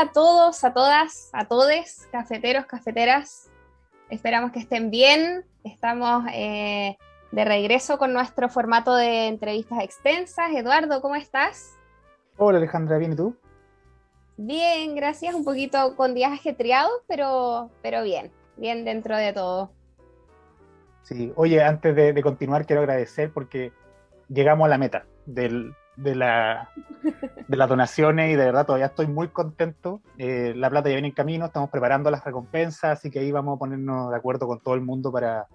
A todos, a todas, a todes, cafeteros, cafeteras. Esperamos que estén bien. Estamos eh, de regreso con nuestro formato de entrevistas extensas. Eduardo, ¿cómo estás? Hola Alejandra, ¿bien y tú? Bien, gracias. Un poquito con días ajetreados, pero, pero bien, bien dentro de todo. Sí, oye, antes de, de continuar quiero agradecer porque llegamos a la meta del, de, la, de las donaciones y de verdad todavía estoy muy contento. Eh, la plata ya viene en camino, estamos preparando las recompensas, así que ahí vamos a ponernos de acuerdo con todo el mundo para,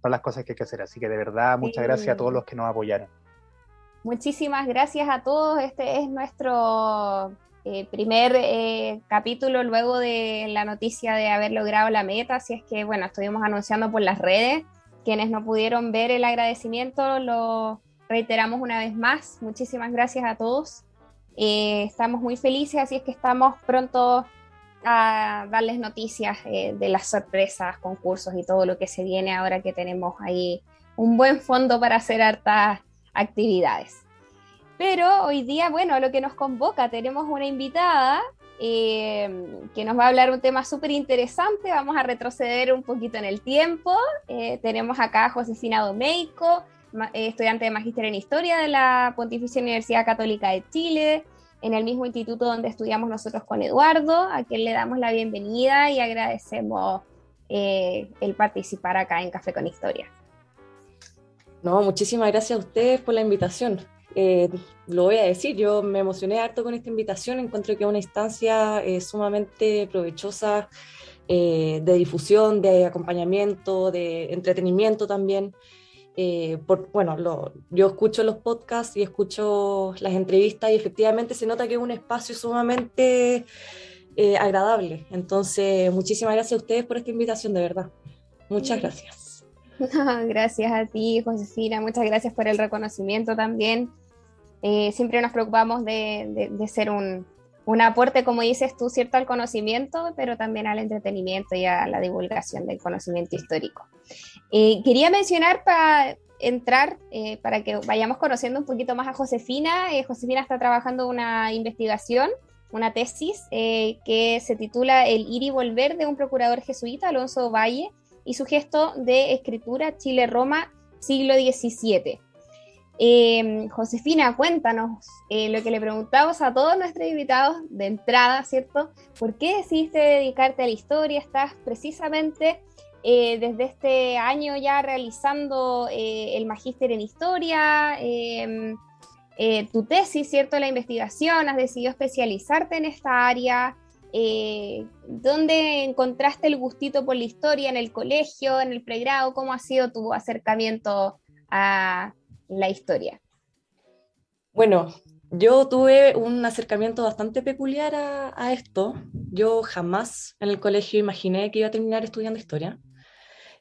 para las cosas que hay que hacer. Así que de verdad, muchas Sí. gracias a todos los que nos apoyaron. Muchísimas gracias a todos. Este es nuestro eh, primer eh, capítulo luego de la noticia de haber logrado la meta. Así es que, bueno, estuvimos anunciando por las redes. Quienes no pudieron ver el agradecimiento, lo reiteramos una vez más. Muchísimas gracias a todos. Eh, estamos muy felices, así es que estamos pronto a darles noticias eh, de las sorpresas, concursos y todo lo que se viene ahora que tenemos ahí un buen fondo para hacer hartas actividades. Pero hoy día, bueno, lo que nos convoca, tenemos una invitada eh, que nos va a hablar un tema súper interesante. Vamos a retroceder un poquito en el tiempo. Eh, tenemos acá a Josefina Domeico, estudiante de Magíster en Historia de la Pontificia Universidad Católica de Chile, en el mismo instituto donde estudiamos nosotros con Eduardo, a quien le damos la bienvenida y agradecemos eh, el participar acá en Café con Historia. No, muchísimas gracias a ustedes por la invitación. Eh, lo voy a decir, yo me emocioné harto con esta invitación, encuentro que es una instancia eh, sumamente provechosa eh, de difusión, de acompañamiento, de entretenimiento también. Eh, por, bueno, lo- yo escucho los podcasts y escucho las entrevistas y efectivamente se nota que es un espacio sumamente eh, agradable. Entonces, muchísimas gracias a ustedes por esta invitación, de verdad. Muchas Sí. gracias. Gracias a ti, Josefina. Muchas gracias por el reconocimiento también. Eh, siempre nos preocupamos de, de- de ser un, un aporte, como dices tú, cierto al conocimiento, pero también al entretenimiento y a la divulgación del conocimiento histórico. Eh, quería mencionar para entrar, eh, para que vayamos conociendo un poquito más a Josefina. Eh, Josefina está trabajando una investigación, una tesis eh, que se titula El ir y volver de un procurador jesuita, Alonso Valle, y su gesto de escritura Chile-Roma, siglo XVII. Eh, Josefina, cuéntanos lo que le preguntamos a todos nuestros invitados de entrada, ¿cierto? ¿Por qué decidiste dedicarte a la historia? Estás precisamente eh, desde este año ya realizando eh, el magíster en historia, eh, eh, tu tesis, ¿cierto? La investigación, has decidido especializarte en esta área. ¿Dónde encontraste el gustito por la historia? ¿En el colegio, en el pregrado? ¿Cómo ha sido tu acercamiento a la historia? Bueno, yo tuve un acercamiento bastante peculiar a esto. Yo jamás en el colegio imaginé que iba a terminar estudiando historia.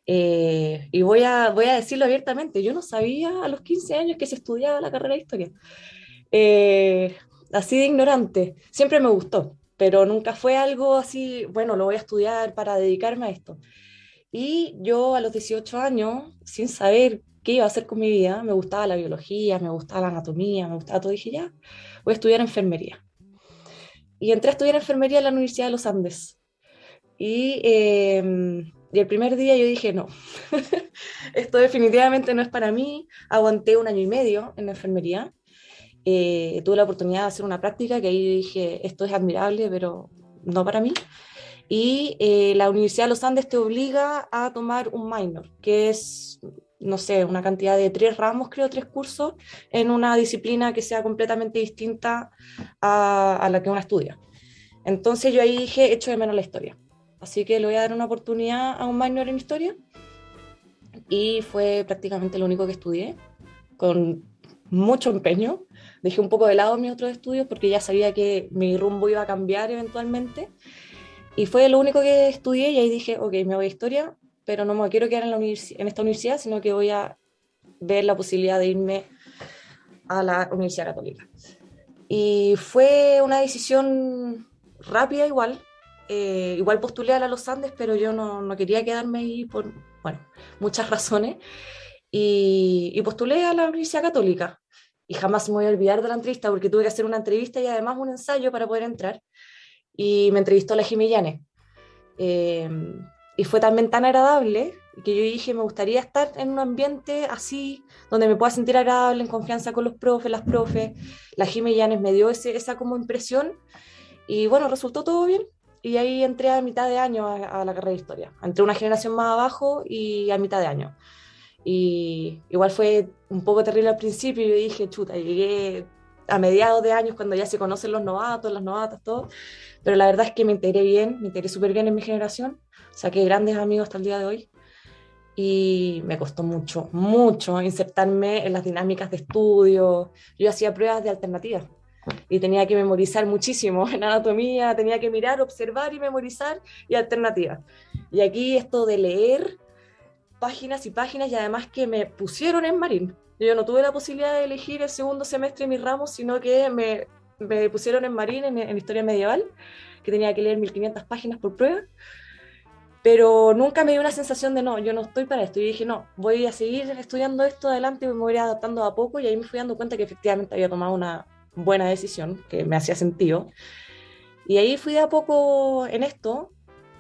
Eh, y voy a, voy a decirlo abiertamente, yo no sabía a los 15 años que se estudiaba la carrera de historia. Eh, así de ignorante. Siempre me gustó, pero nunca fue algo así, bueno, lo voy a estudiar para dedicarme a esto. Y yo a los 18 años, sin saber qué iba a hacer con mi vida, me gustaba la biología, me gustaba la anatomía, me gustaba todo, dije ya, voy a estudiar enfermería. Y entré a estudiar enfermería en la Universidad de los Andes. Y, eh, y el primer día yo dije, no, esto definitivamente no es para mí. Aguanté un año y medio en la enfermería. Eh, tuve la oportunidad de hacer una práctica que ahí dije, esto es admirable, pero no para mí. Y eh, la Universidad de los Andes te obliga a tomar un minor, que es, no sé, una cantidad de tres ramos, creo, tres cursos, en una disciplina que sea completamente distinta a, a la que uno estudia. Entonces yo ahí dije, echo de menos la historia. Así que le voy a dar una oportunidad a un minor en historia. Y fue prácticamente lo único que estudié, con mucho empeño. Dejé un poco de lado mis otros estudios porque ya sabía que mi rumbo iba a cambiar eventualmente. Y fue lo único que estudié y ahí dije, ok, me voy a historia, pero no me quiero quedar en, la en esta universidad, sino que voy a ver la posibilidad de irme a la Universidad Católica. Y fue una decisión rápida igual. Eh, igual postulé a la Los Andes, pero yo no, no, quería quedarme ahí por, bueno, muchas razones. Y, y, postulé a la Universidad Católica. Y jamás me voy a olvidar de la entrevista porque tuve que hacer una entrevista y además un ensayo para poder entrar. Y me entrevistó la Jimmy Eh, y fue también tan agradable que yo dije, me gustaría estar en un ambiente así, donde me pueda sentir agradable, en confianza con los profes, las profes. La Jimmy Llanes me dio ese, esa como impresión y bueno, resultó todo bien. Y ahí entré a mitad de año a, la carrera de historia. Entré una generación más abajo y a mitad de año. Y igual fue un poco terrible al principio. Yo dije, chuta, llegué a mediados de años cuando ya se conocen los novatos, las novatas, todo. Pero la verdad es que me integré bien, me integré súper bien en mi generación. Saqué grandes amigos hasta el día de hoy y me costó mucho, mucho insertarme en las dinámicas de estudio. Yo hacía pruebas de alternativas y tenía que memorizar muchísimo en anatomía, tenía que mirar, observar y memorizar y alternativas. Y aquí esto de leer páginas y páginas y además que me pusieron en marín. Yo no tuve la posibilidad de elegir el segundo semestre de mis ramos, sino que me, me pusieron en marín en, historia medieval, que tenía que leer 1500 páginas por prueba pero nunca me dio una sensación de no, yo no estoy para esto. Y dije, no, voy a seguir estudiando esto adelante y me voy adaptando a poco. Y ahí me fui dando cuenta que efectivamente había tomado una buena decisión, que me hacía sentido. Y ahí fui de a poco en esto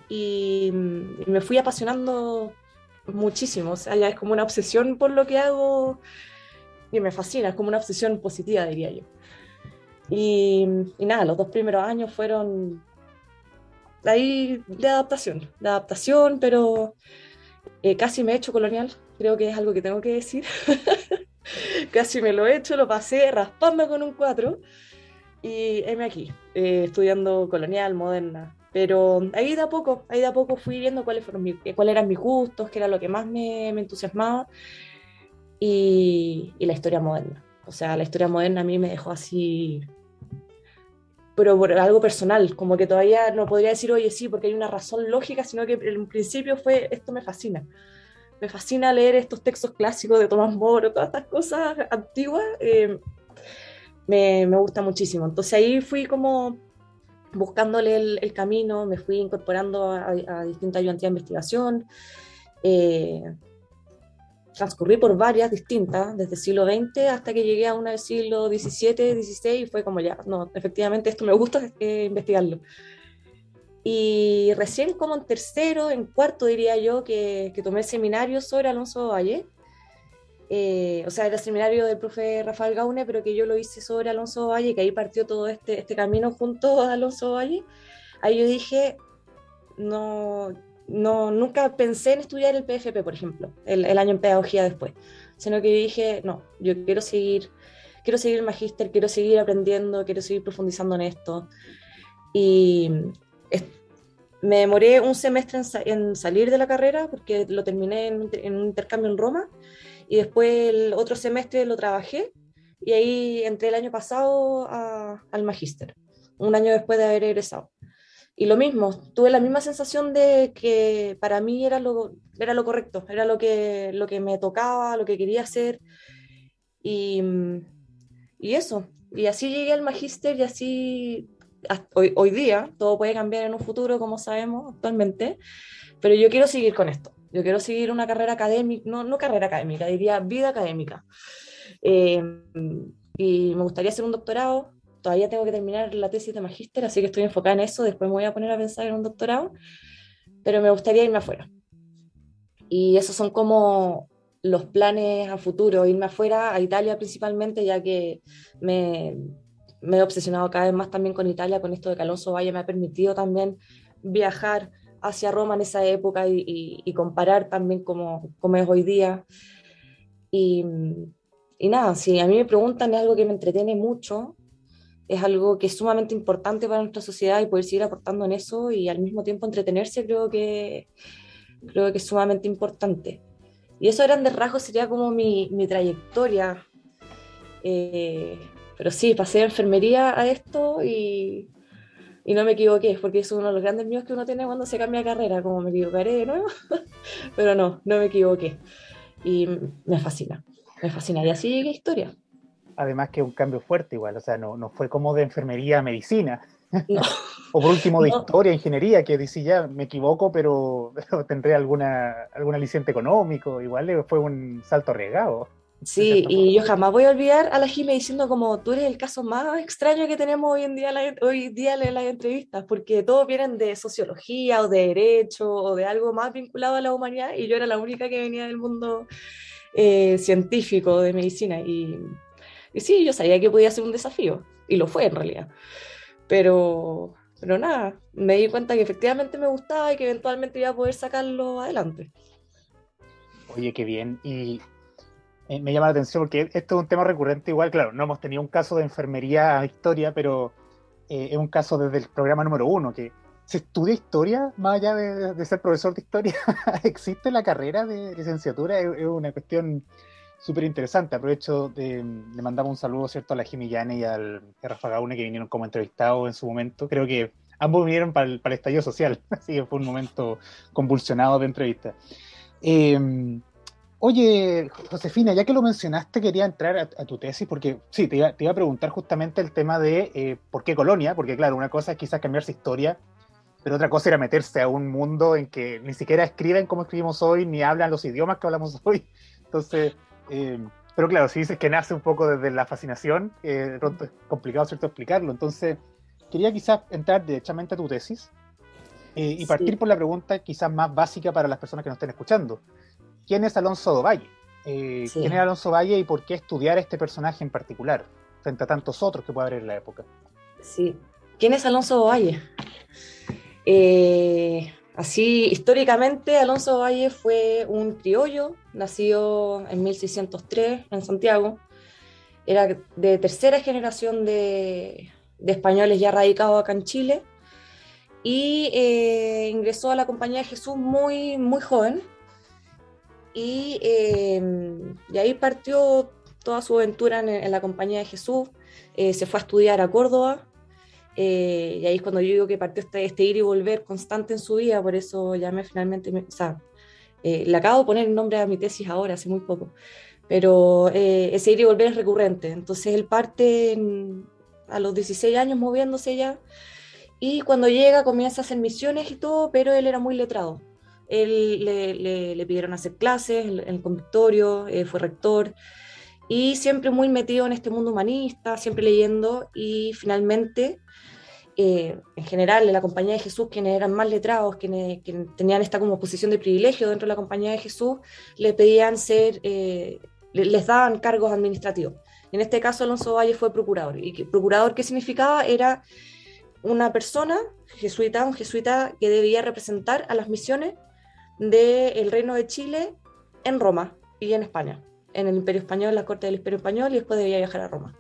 y, me fui apasionando muchísimo. O sea, ya es como una obsesión por lo que hago y me fascina, es como una obsesión positiva, diría yo. Y, y nada, los dos primeros años fueron ahí de adaptación, de adaptación, pero eh, casi me he hecho colonial, creo que es algo que tengo que decir. casi me lo he hecho, lo pasé raspando con un 4 y heme aquí, eh, estudiando colonial, moderna. Pero ahí de poco, ahí de poco fui viendo cuáles, fueron cuáles eran mis gustos, qué era lo que más me, me entusiasmaba y, y la historia moderna. O sea, la historia moderna a mí me dejó así pero por algo personal, como que todavía no podría decir, oye, sí, porque hay una razón lógica, sino que en principio fue, esto me fascina. Me fascina leer estos textos clásicos de Tomás Moro, todas estas cosas antiguas, eh, me, me, gusta muchísimo. Entonces ahí fui como buscándole el, camino, me fui incorporando a, a distintas ayudantías de investigación. Eh, transcurrí por varias distintas, desde siglo XX hasta que llegué a una del siglo XVII, XVI, y fue como ya, no, efectivamente esto me gusta eh, investigarlo. Y recién como en tercero, en cuarto diría yo, que, que tomé el seminario sobre Alonso Valle, eh, o sea, era el seminario del profe Rafael Gaune, pero que yo lo hice sobre Alonso Valle, que ahí partió todo este, este camino junto a Alonso Valle. Ahí yo dije, no, no, nunca pensé en estudiar el PFP, por ejemplo, el, año en pedagogía después, sino que dije, no, yo quiero seguir, quiero seguir el magíster, quiero seguir aprendiendo, quiero seguir profundizando en esto. Y me demoré un semestre en, salir de la carrera porque lo terminé en, un intercambio en Roma y después el otro semestre lo trabajé y ahí entré el año pasado al magíster, un año después de haber egresado. Y lo mismo, tuve la misma sensación de que para mí era lo, era lo correcto, era lo que, lo que me tocaba, lo que quería hacer. Y, y eso, y así llegué al magíster y así hoy, hoy día, todo puede cambiar en un futuro, como sabemos actualmente, pero yo quiero seguir con esto. Yo quiero seguir una carrera académica, no, no carrera académica, diría vida académica. Eh, y me gustaría hacer un doctorado, todavía tengo que terminar la tesis de magíster, así que estoy enfocada en eso, después me voy a poner a pensar en un doctorado, pero me gustaría irme afuera. Y esos son como los planes a futuro, irme afuera, a Italia principalmente, ya que me, me he obsesionado cada vez más también con Italia, con esto de que Alonso Valle me ha permitido también viajar hacia Roma en esa época y, y, comparar también cómo, cómo, es hoy día. Y, y nada, si a mí me preguntan es algo que me entretiene mucho, es algo que es sumamente importante para nuestra sociedad y poder seguir aportando en eso y al mismo tiempo entretenerse creo que, creo que es sumamente importante. Y eso a grandes rasgos sería como mi, mi trayectoria. Eh, pero sí, pasé de enfermería a esto y, y no me equivoqué, porque es uno de los grandes miedos que uno tiene cuando se cambia de carrera, como me equivocaré de nuevo, pero no, no me equivoqué. Y me fascina, me fascina. Y así llegué historia. Además que un cambio fuerte igual, o sea, no, no fue como de enfermería a medicina. No. o por último de No. historia, ingeniería, que dice ya, me equivoco, pero, pero tendré alguna, algún aliciente económico. Igual fue un salto arriesgado. Sí, y yo jamás voy a olvidar a la Jime diciendo como tú eres el caso más extraño que tenemos hoy en día, en la- hoy día en las entrevistas, porque todos vienen de sociología o de derecho o de algo más vinculado a la humanidad y yo era la única que venía del mundo eh, científico, de medicina. Y, y sí, yo sabía que podía ser un desafío y lo fue en realidad. Pero, pero nada, me di cuenta que efectivamente me gustaba y que eventualmente iba a poder sacarlo adelante. Oye, qué bien. Y eh, me llama la atención porque esto es un tema recurrente. Igual, claro, no hemos tenido un caso de enfermería a historia, pero eh, es un caso desde el programa número uno, que se estudia historia más allá de, ser profesor de historia. ¿Existe la carrera de licenciatura? Es, una cuestión súper interesante. Aprovecho de, le mandamos un saludo, ¿cierto?, a la Jimmy Llane y al a Rafa Gaune que vinieron como entrevistados en su momento. Creo que ambos vinieron para el, para estallido social, así que fue un momento convulsionado de entrevista. Eh, oye, Josefina, ya que lo mencionaste, quería entrar a, a tu tesis porque sí, te iba, te iba, a preguntar justamente el tema de eh, por qué colonia, porque claro, una cosa es quizás cambiarse historia, pero otra cosa era meterse a un mundo en que ni siquiera escriben como escribimos hoy, ni hablan los idiomas que hablamos hoy. Entonces, eh, pero claro, si dices que nace un poco desde la fascinación, eh, pronto es complicado, ¿cierto?, explicarlo. Entonces, quería quizás entrar directamente a tu tesis eh, y partir Sí. por la pregunta quizás más básica para las personas que nos estén escuchando. ¿Quién es Alonso Valle? Eh, Sí. ¿Quién era Alonso Valle y por qué estudiar este personaje en particular frente a tantos otros que puede haber en la época? Sí. ¿Quién es Alonso Valle? Eh, así, históricamente, Alonso Valle fue un criollo, nacido en 1603 en Santiago. Era de tercera generación de, de españoles ya radicados acá en Chile. Y eh, ingresó a la Compañía de Jesús muy, muy joven. Y, eh, y ahí partió toda su aventura en, en la Compañía de Jesús. Eh, se fue a estudiar a Córdoba, eh, y ahí es cuando yo digo que partió este, este, ir y volver constante en su vida, por eso llamé finalmente, o sea, eh, le acabo de poner el nombre a mi tesis ahora, hace muy poco, pero eh, ese ir y volver es recurrente, entonces él parte en, a los 16 años moviéndose ya, y cuando llega comienza a hacer misiones y todo, pero él era muy letrado. Él le, le, pidieron hacer clases en el convictorio, eh, fue rector, y siempre muy metido en este mundo humanista, siempre leyendo, y finalmente eh, en general en la compañía de Jesús, quienes eran más letrados, quienes, tenían esta como posición de privilegio dentro de la compañía de Jesús, le pedían ser, eh, les daban cargos administrativos. En este caso, Alonso Valle fue procurador. ¿Y procurador qué significaba? Era una persona jesuita, un jesuita que debía representar a las misiones del Reino de Chile en Roma y en España, en el Imperio Español, en la corte del Imperio Español, y después debía viajar a Roma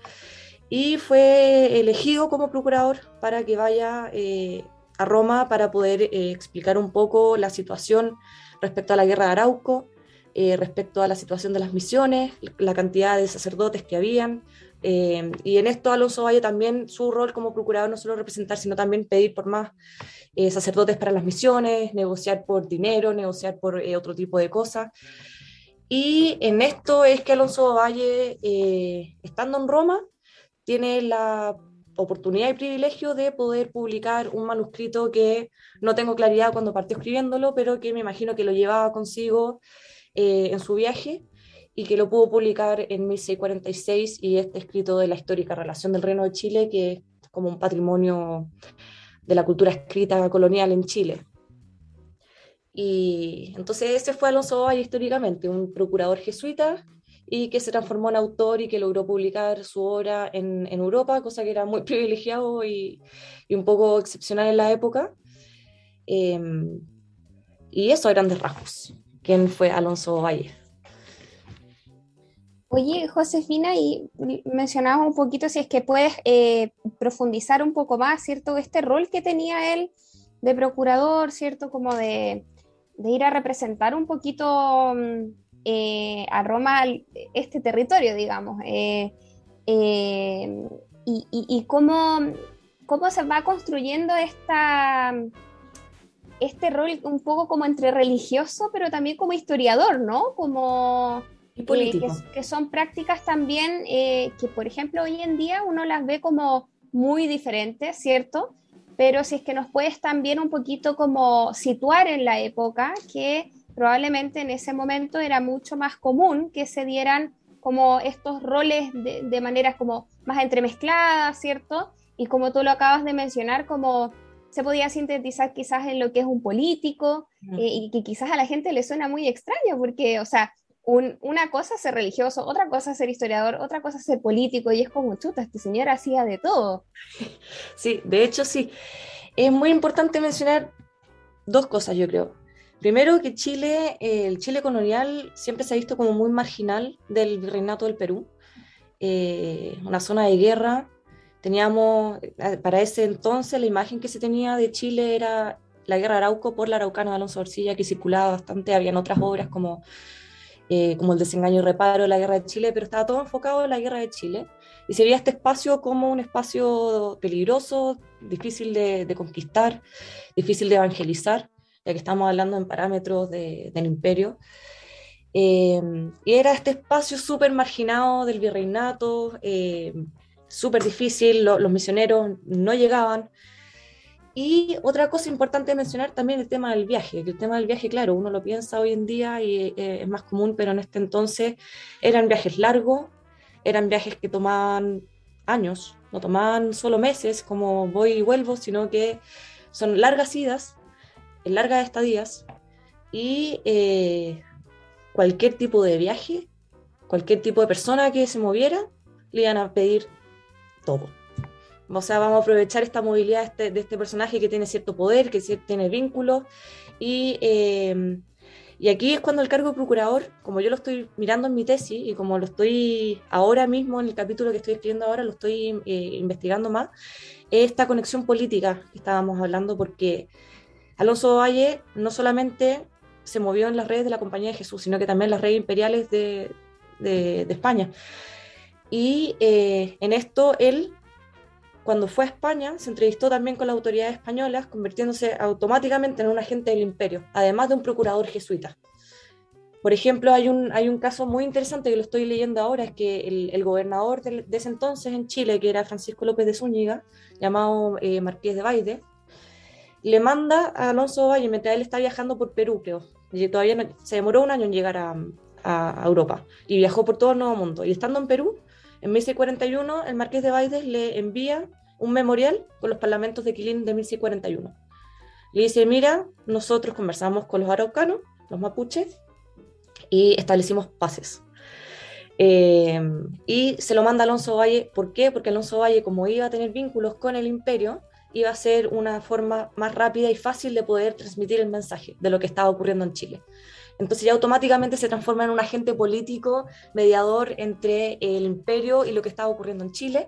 y fue elegido como procurador para que vaya eh, a Roma para poder eh, explicar un poco la situación respecto a la guerra de Arauco, eh, respecto a la situación de las misiones, la cantidad de sacerdotes que habían. Eh, y en esto Alonso Valle también su rol como procurador no solo representar, sino también pedir por más eh, sacerdotes para las misiones, negociar por dinero, negociar por eh, otro tipo de cosas. Y en esto es que Alonso Valle, eh, estando en Roma, tiene la oportunidad y privilegio de poder publicar un manuscrito que no tengo claridad cuando partió escribiéndolo, pero que me imagino que lo llevaba consigo eh, en su viaje y que lo pudo publicar en 1646 y este escrito de la histórica relación del Reino de Chile, que es como un patrimonio de la cultura escrita colonial en Chile. Y entonces ese fue Alonso Valle históricamente, un procurador jesuita y que se transformó en autor y que logró publicar su obra en, Europa, cosa que era muy privilegiado y, un poco excepcional en la época. Eh, y eso a grandes rasgos. ¿Quién fue Alonso Valle? Oye, Josefina, y mencionabas un poquito si es que puedes eh, profundizar un poco más, ¿cierto? Este rol que tenía él de procurador, ¿cierto? Como de, ir a representar un poquito eh, a Roma este territorio, digamos. Eh, y, y, y cómo, cómo se va construyendo esta, este rol un poco como entre religioso, pero también como historiador, ¿no? Como y político. que, son prácticas también eh, que, por ejemplo, hoy en día uno las ve como muy diferentes, ¿cierto? Pero si es que nos puedes también un poquito como situar en la época, que probablemente en ese momento era mucho más común que se dieran como estos roles de, de maneras como más entremezcladas, ¿cierto? Y como tú lo acabas de mencionar, como se podía sintetizar quizás en lo que es un político eh, y que quizás a la gente le suena muy extraño porque, o sea, una cosa es ser religioso, otra cosa es ser historiador, otra cosa es ser político, y es como, chuta, este señor hacía de todo. Sí, de hecho sí. Es muy importante mencionar dos cosas, yo creo. Primero, que Chile, el Chile colonial siempre se ha visto como muy marginal del virreinato del Perú, eh, una zona de guerra. Teníamos, eh, para ese entonces, la imagen que se tenía de Chile era la guerra Arauco por la Araucana de Alonso Orcilla, que circulaba bastante. Habían otras obras como eh, como el desengaño y reparo de la guerra de Chile, pero estaba todo enfocado en la guerra de Chile. Y se veía este espacio como un espacio peligroso, difícil de, conquistar, difícil de evangelizar, ya que estamos hablando en parámetros del imperio. Eh, y era este espacio súper marginado del virreinato, eh, súper difícil, los misioneros no llegaban, y otra cosa importante mencionar también el tema del viaje, que el tema del viaje, claro, uno lo piensa hoy en día y eh, es más común, pero en este entonces eran viajes largos, eran viajes que tomaban años, no tomaban solo meses como voy y vuelvo, sino que son largas idas, largas estadías y eh, cualquier tipo de viaje, cualquier tipo de persona que se moviera, le iban a pedir todo o sea, vamos a aprovechar esta movilidad de este, este personaje que tiene cierto poder, que tiene vínculos. Y, eh, y aquí es cuando el cargo de procurador, como yo lo estoy mirando en mi tesis y como lo estoy ahora mismo en el capítulo que estoy escribiendo ahora, lo estoy eh, investigando más, esta conexión política que estábamos hablando, porque Alonso Valle no solamente se movió en las redes de la Compañía de Jesús, sino que también en las redes imperiales de, de, España. Y eh, en esto él cuando fue a España, se entrevistó también con las autoridades españolas, convirtiéndose automáticamente en un agente del imperio, además de un procurador jesuita. Por ejemplo, hay un, hay un caso muy interesante que lo estoy leyendo ahora, es que el, gobernador de, ese entonces en Chile, que era Francisco López de Zúñiga, llamado eh, Marqués de Baide, le manda a Alonso Valle, mientras él está viajando por Perú, creo, y todavía se demoró un año en llegar a, a, Europa, y viajó por todo el Nuevo Mundo. Y estando en Perú, en 1641, el marqués de Baides le envía un memorial con los parlamentos de Quilín de 1641. Le dice, mira, nosotros conversamos con los araucanos, los mapuches, y establecimos pases. Eh, y se lo manda Alonso Valle, ¿por qué? Porque Alonso Valle, como iba a tener vínculos con el imperio, iba a ser una forma más rápida y fácil de poder transmitir el mensaje de lo que estaba ocurriendo en Chile. Entonces ya automáticamente se transforma en un agente político mediador entre el imperio y lo que estaba ocurriendo en Chile.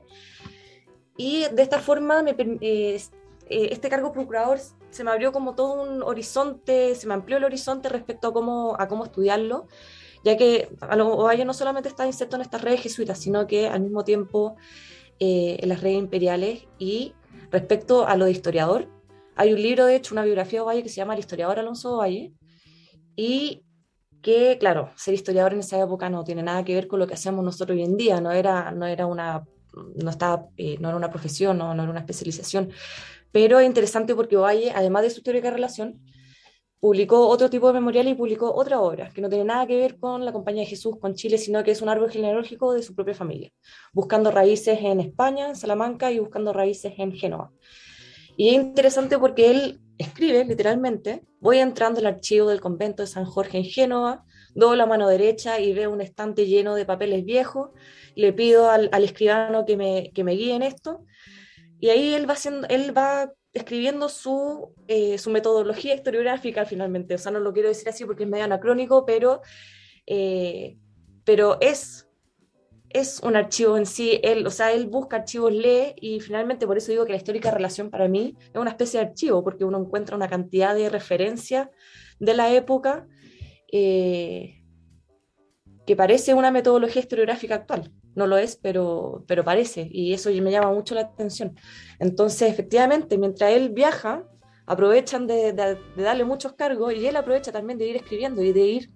Y de esta forma me, eh, eh, este cargo procurador se me abrió como todo un horizonte, se me amplió el horizonte respecto a cómo, a cómo estudiarlo, ya que Ovalle no solamente está inserto en estas redes jesuitas, sino que al mismo tiempo eh, en las redes imperiales y respecto a lo de historiador, hay un libro, de hecho, una biografía de Ovalle que se llama El historiador Alonso Ovalle, y que, claro, ser historiador en esa época no tiene nada que ver con lo que hacemos nosotros hoy en día, no era, no era, una, no estaba, eh, no era una profesión, no, no, era una especialización, pero es interesante porque Ovalle, además de su teórica relación, publicó otro tipo de memorial y publicó otra obra que no tiene nada que ver con la Compañía de Jesús, con Chile, sino que es un árbol genealógico de su propia familia, buscando raíces en España, en Salamanca y buscando raíces en Génova. Y es interesante porque él escribe literalmente, voy entrando al archivo del convento de San Jorge en Génova, doy la mano derecha y veo un estante lleno de papeles viejos, le pido al, escribano que me, que me guíe en esto, y ahí él va, haciendo, él va escribiendo su, eh, su metodología historiográfica finalmente, o sea, no lo quiero decir así porque es medio anacrónico, pero, eh, pero es es un archivo en sí, él, o sea, él busca archivos, lee y finalmente por eso digo que la histórica relación para mí es una especie de archivo, porque uno encuentra una cantidad de referencias de la época eh, que parece una metodología historiográfica actual. no lo es, pero, pero parece, y eso me llama mucho la atención. Entonces, efectivamente, mientras él viaja, aprovechan de, darle muchos cargos y él aprovecha también de ir escribiendo y de ir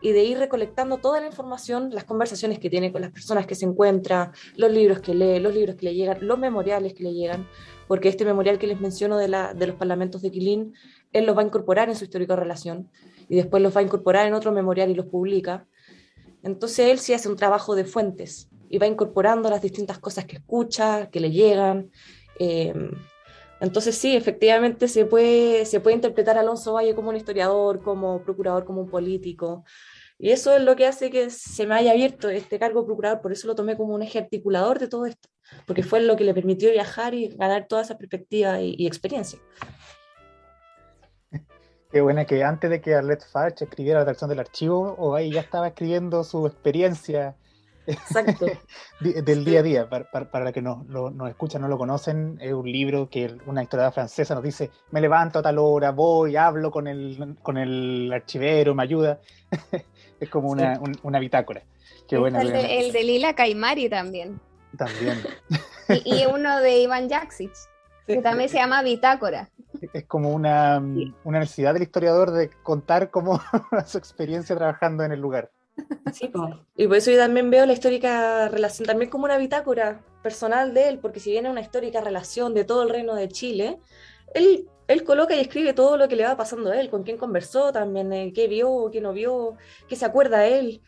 y de ir recolectando toda la información, las conversaciones que tiene con las personas que se encuentra, los libros que lee, los libros que le llegan, los memoriales que le llegan, porque este memorial que les menciono de, la, de los parlamentos de Quilín, él los va a incorporar en su histórica relación y después los va a incorporar en otro memorial y los publica. Entonces él sí hace un trabajo de fuentes y va incorporando las distintas cosas que escucha, que le llegan. Eh, entonces sí, efectivamente se puede, se puede interpretar a Alonso Valle como un historiador, como procurador, como un político. Y eso es lo que hace que se me haya abierto este cargo de procurador, por eso lo tomé como un eje articulador de todo esto, porque fue lo que le permitió viajar y ganar toda esa perspectiva y, experiencia. Qué buena que antes de que Arlette Farch escribiera la traducción del archivo, o ya estaba escribiendo su experiencia Exacto. del día a día. Para, para, que nos, nos escuchan, no lo conocen, es un libro que una historiadora francesa nos dice, me levanto a tal hora, voy, hablo con el, con el archivero, me ayuda. es como una, una bitácora. Qué buena, el, de, el, de, Lila Caimari también. También. y, uno de Iván Jaksic, que también se llama Bitácora. Es como una, una necesidad del historiador de contar cómo su experiencia trabajando en el lugar. Sí, y por eso yo también veo la histórica relación también como una bitácora personal de él, porque si viene una histórica relación de todo el reino de Chile, él, él coloca y escribe todo lo que le va pasando a él, con quién conversó también, eh, qué vio, qué no vio, qué se acuerda él.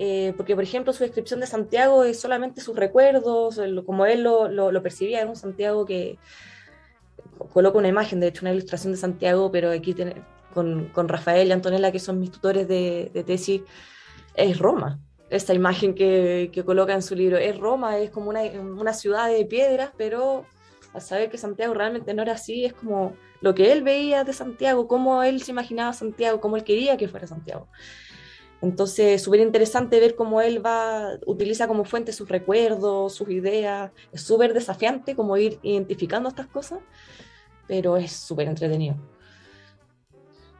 Eh, porque, por ejemplo, su descripción de Santiago es solamente sus recuerdos, como él lo, lo, percibía, era un Santiago que coloca una imagen, de hecho, una ilustración de Santiago, pero aquí con, con Rafael y Antonella, que son mis tutores de, de tesis, es Roma. Esta imagen que, que, coloca en su libro es Roma, es como una, una ciudad de piedras, pero al saber que Santiago realmente no era así, es como lo que él veía de Santiago, cómo él se imaginaba Santiago, cómo él quería que fuera Santiago. Entonces, súper interesante ver cómo él va, utiliza como fuente sus recuerdos, sus ideas. Es súper desafiante como ir identificando estas cosas, pero es súper entretenido.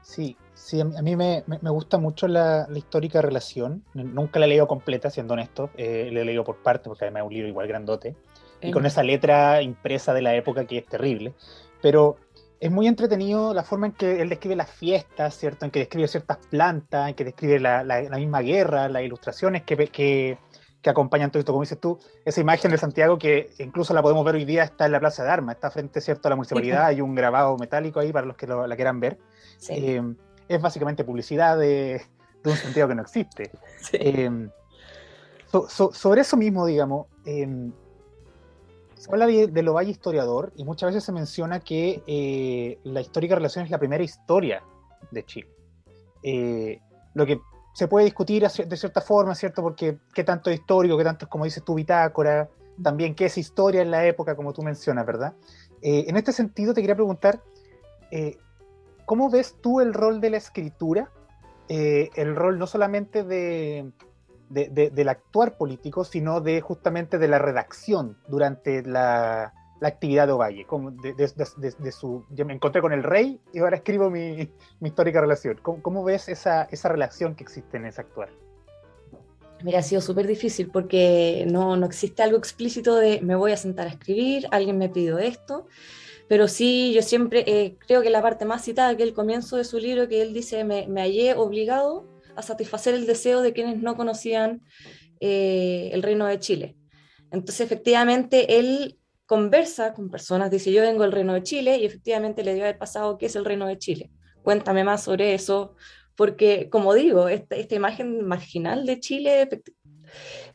Sí, Sí, a mí me, me gusta mucho la, la, histórica relación. Nunca la he leído completa, siendo honesto. Eh, la he leído por parte, porque además es un libro igual grandote. Y con esa letra impresa de la época que es terrible. Pero es muy entretenido la forma en que él describe las fiestas, ¿cierto? En que describe ciertas plantas, en que describe la, la, misma guerra, las ilustraciones que, que, que, acompañan todo esto. Como dices tú, esa imagen de Santiago que incluso la podemos ver hoy día está en la Plaza de Armas, está frente, ¿cierto? A la municipalidad. Hay un grabado metálico ahí para los que la quieran ver. Sí. Eh, es básicamente publicidad de, un sentido que no existe. Em, sobre eso mismo, digamos, eh, se habla de, de, lo valle historiador y muchas veces se menciona que eh, la histórica relación es la primera historia de Chile. Eh, lo que se puede discutir de cierta forma, ¿cierto? Porque qué tanto es histórico, qué tanto es, como dices tú, bitácora, también qué es historia en la época, como tú mencionas, ¿verdad? en este sentido, te quería preguntar, ¿cómo ves tú el rol de la escritura? Eh, el rol no solamente de, del actuar político, sino de justamente de la redacción durante la, actividad de Ovalle. Como de, su, yo me encontré con el rey y ahora escribo mi, histórica relación. ¿Cómo, ves esa, esa, relación que existe en ese actuar? Mira, ha sido súper difícil porque no, no existe algo explícito de me voy a sentar a escribir, alguien me pidió esto pero sí, yo siempre eh, creo que la parte más citada, que el comienzo de su libro, que él dice, me, hallé obligado a satisfacer el deseo de quienes no conocían eh, el reino de Chile. Entonces, efectivamente, él conversa con personas, dice, yo vengo del reino de Chile y efectivamente le dio haber pasado qué es el reino de Chile. Cuéntame más sobre eso, porque, como digo, esta, esta imagen marginal de Chile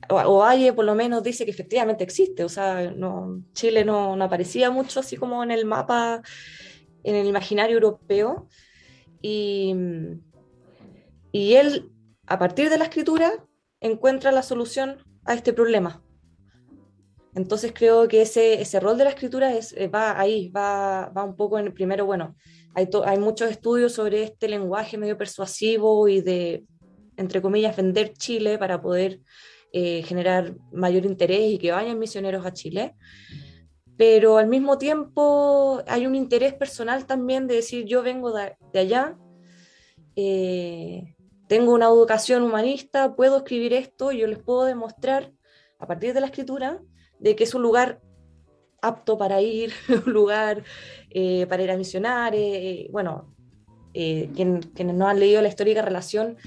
Ovalle por lo menos dice que efectivamente existe, o sea, no, Chile no, aparecía mucho así como en el mapa, en el imaginario europeo, y, él, a partir de la escritura, encuentra la solución a este problema. Entonces creo que ese, ese rol de la escritura es, eh, va ahí, va, va un poco en el primero, bueno, hay, hay muchos estudios sobre este lenguaje medio persuasivo y de, entre comillas, vender Chile para poder eh, generar mayor interés y que vayan misioneros a Chile. Pero al mismo tiempo hay un interés personal también de decir, yo vengo de, allá, eh, tengo una educación humanista, puedo escribir esto, yo les puedo demostrar a partir de la escritura, de que es un lugar apto para ir, un lugar eh, para ir a misionar. Eh, bueno, eh, quienes no han leído la histórica relación,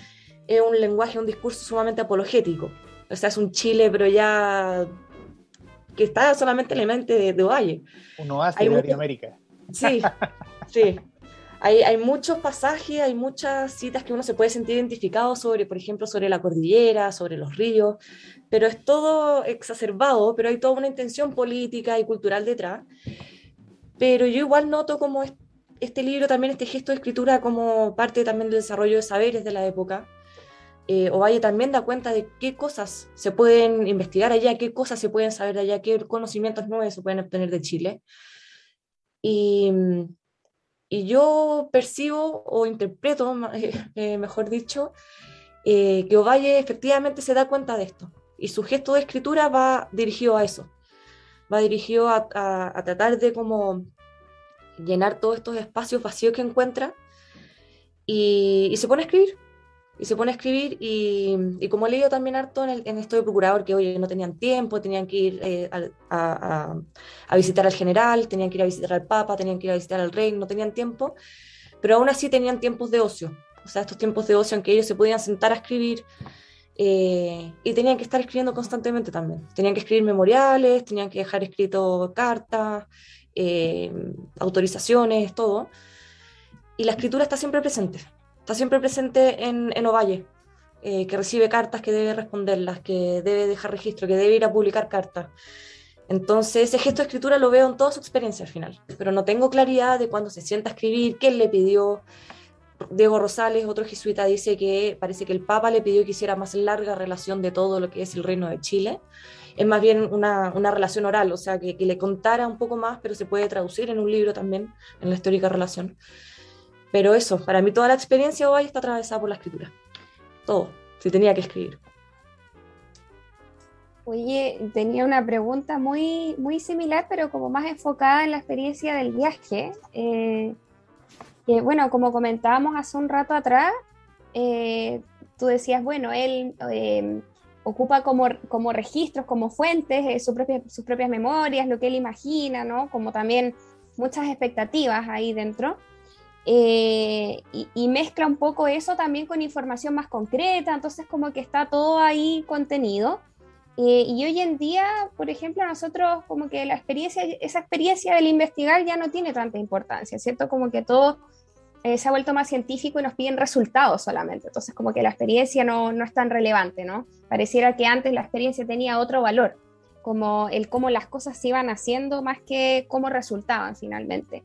es un lenguaje, un discurso sumamente apologético. O sea, es un Chile, pero ya que está solamente en la mente de, de Ovalle. Un oasis de Latinoamérica. Sí, sí. Hay, hay, muchos pasajes, hay muchas citas que uno se puede sentir identificado sobre, por ejemplo, sobre la cordillera, sobre los ríos, pero es todo exacerbado, pero hay toda una intención política y cultural detrás. Pero yo igual noto como este libro, también este gesto de escritura, como parte también del desarrollo de saberes de la época. Eh, Ovalle también da cuenta de qué cosas se pueden investigar allá, qué cosas se pueden saber allá, qué conocimientos nuevos se pueden obtener de Chile. Y, y yo percibo o interpreto, eh, mejor dicho, eh, que Ovalle efectivamente se da cuenta de esto. Y su gesto de escritura va dirigido a eso. Va dirigido a, a, tratar de como llenar todos estos espacios vacíos que encuentra y, y se pone a escribir y se pone a escribir y, como he leído también harto en, el, en, esto de procurador, que oye, no tenían tiempo, tenían que ir eh, a, visitar al general, tenían que ir a visitar al papa, tenían que ir a visitar al rey, no tenían tiempo, pero aún así tenían tiempos de ocio, o sea, estos tiempos de ocio en que ellos se podían sentar a escribir eh, y tenían que estar escribiendo constantemente también, tenían que escribir memoriales, tenían que dejar escrito cartas, eh, autorizaciones, todo, y la escritura está siempre presente está siempre presente en, en Ovalle, eh, que recibe cartas, que debe responderlas, que debe dejar registro, que debe ir a publicar cartas. Entonces, ese gesto de escritura lo veo en toda su experiencia al final, pero no tengo claridad de cuándo se sienta a escribir, quién le pidió. Diego Rosales, otro jesuita, dice que parece que el Papa le pidió que hiciera más larga relación de todo lo que es el reino de Chile. Es más bien una, una relación oral, o sea, que, que, le contara un poco más, pero se puede traducir en un libro también, en la histórica relación. Pero eso, para mí toda la experiencia hoy está atravesada por la escritura. Todo, si tenía que escribir. Oye, tenía una pregunta muy, muy similar, pero como más enfocada en la experiencia del viaje. Eh, bueno, como comentábamos hace un rato atrás, eh, tú decías, bueno, él eh, ocupa como, como registros, como fuentes, su propia, sus propias memorias, lo que él imagina, ¿no? Como también muchas expectativas ahí dentro. Eh, y, y, mezcla un poco eso también con información más concreta, entonces como que está todo ahí contenido. Eh, y hoy en día, por ejemplo, nosotros como que la experiencia, esa experiencia del investigar ya no tiene tanta importancia, ¿cierto? Como que todo eh, se ha vuelto más científico y nos piden resultados solamente, entonces como que la experiencia no, no es tan relevante, ¿no? Pareciera que antes la experiencia tenía otro valor, como el cómo las cosas se iban haciendo más que cómo resultaban finalmente.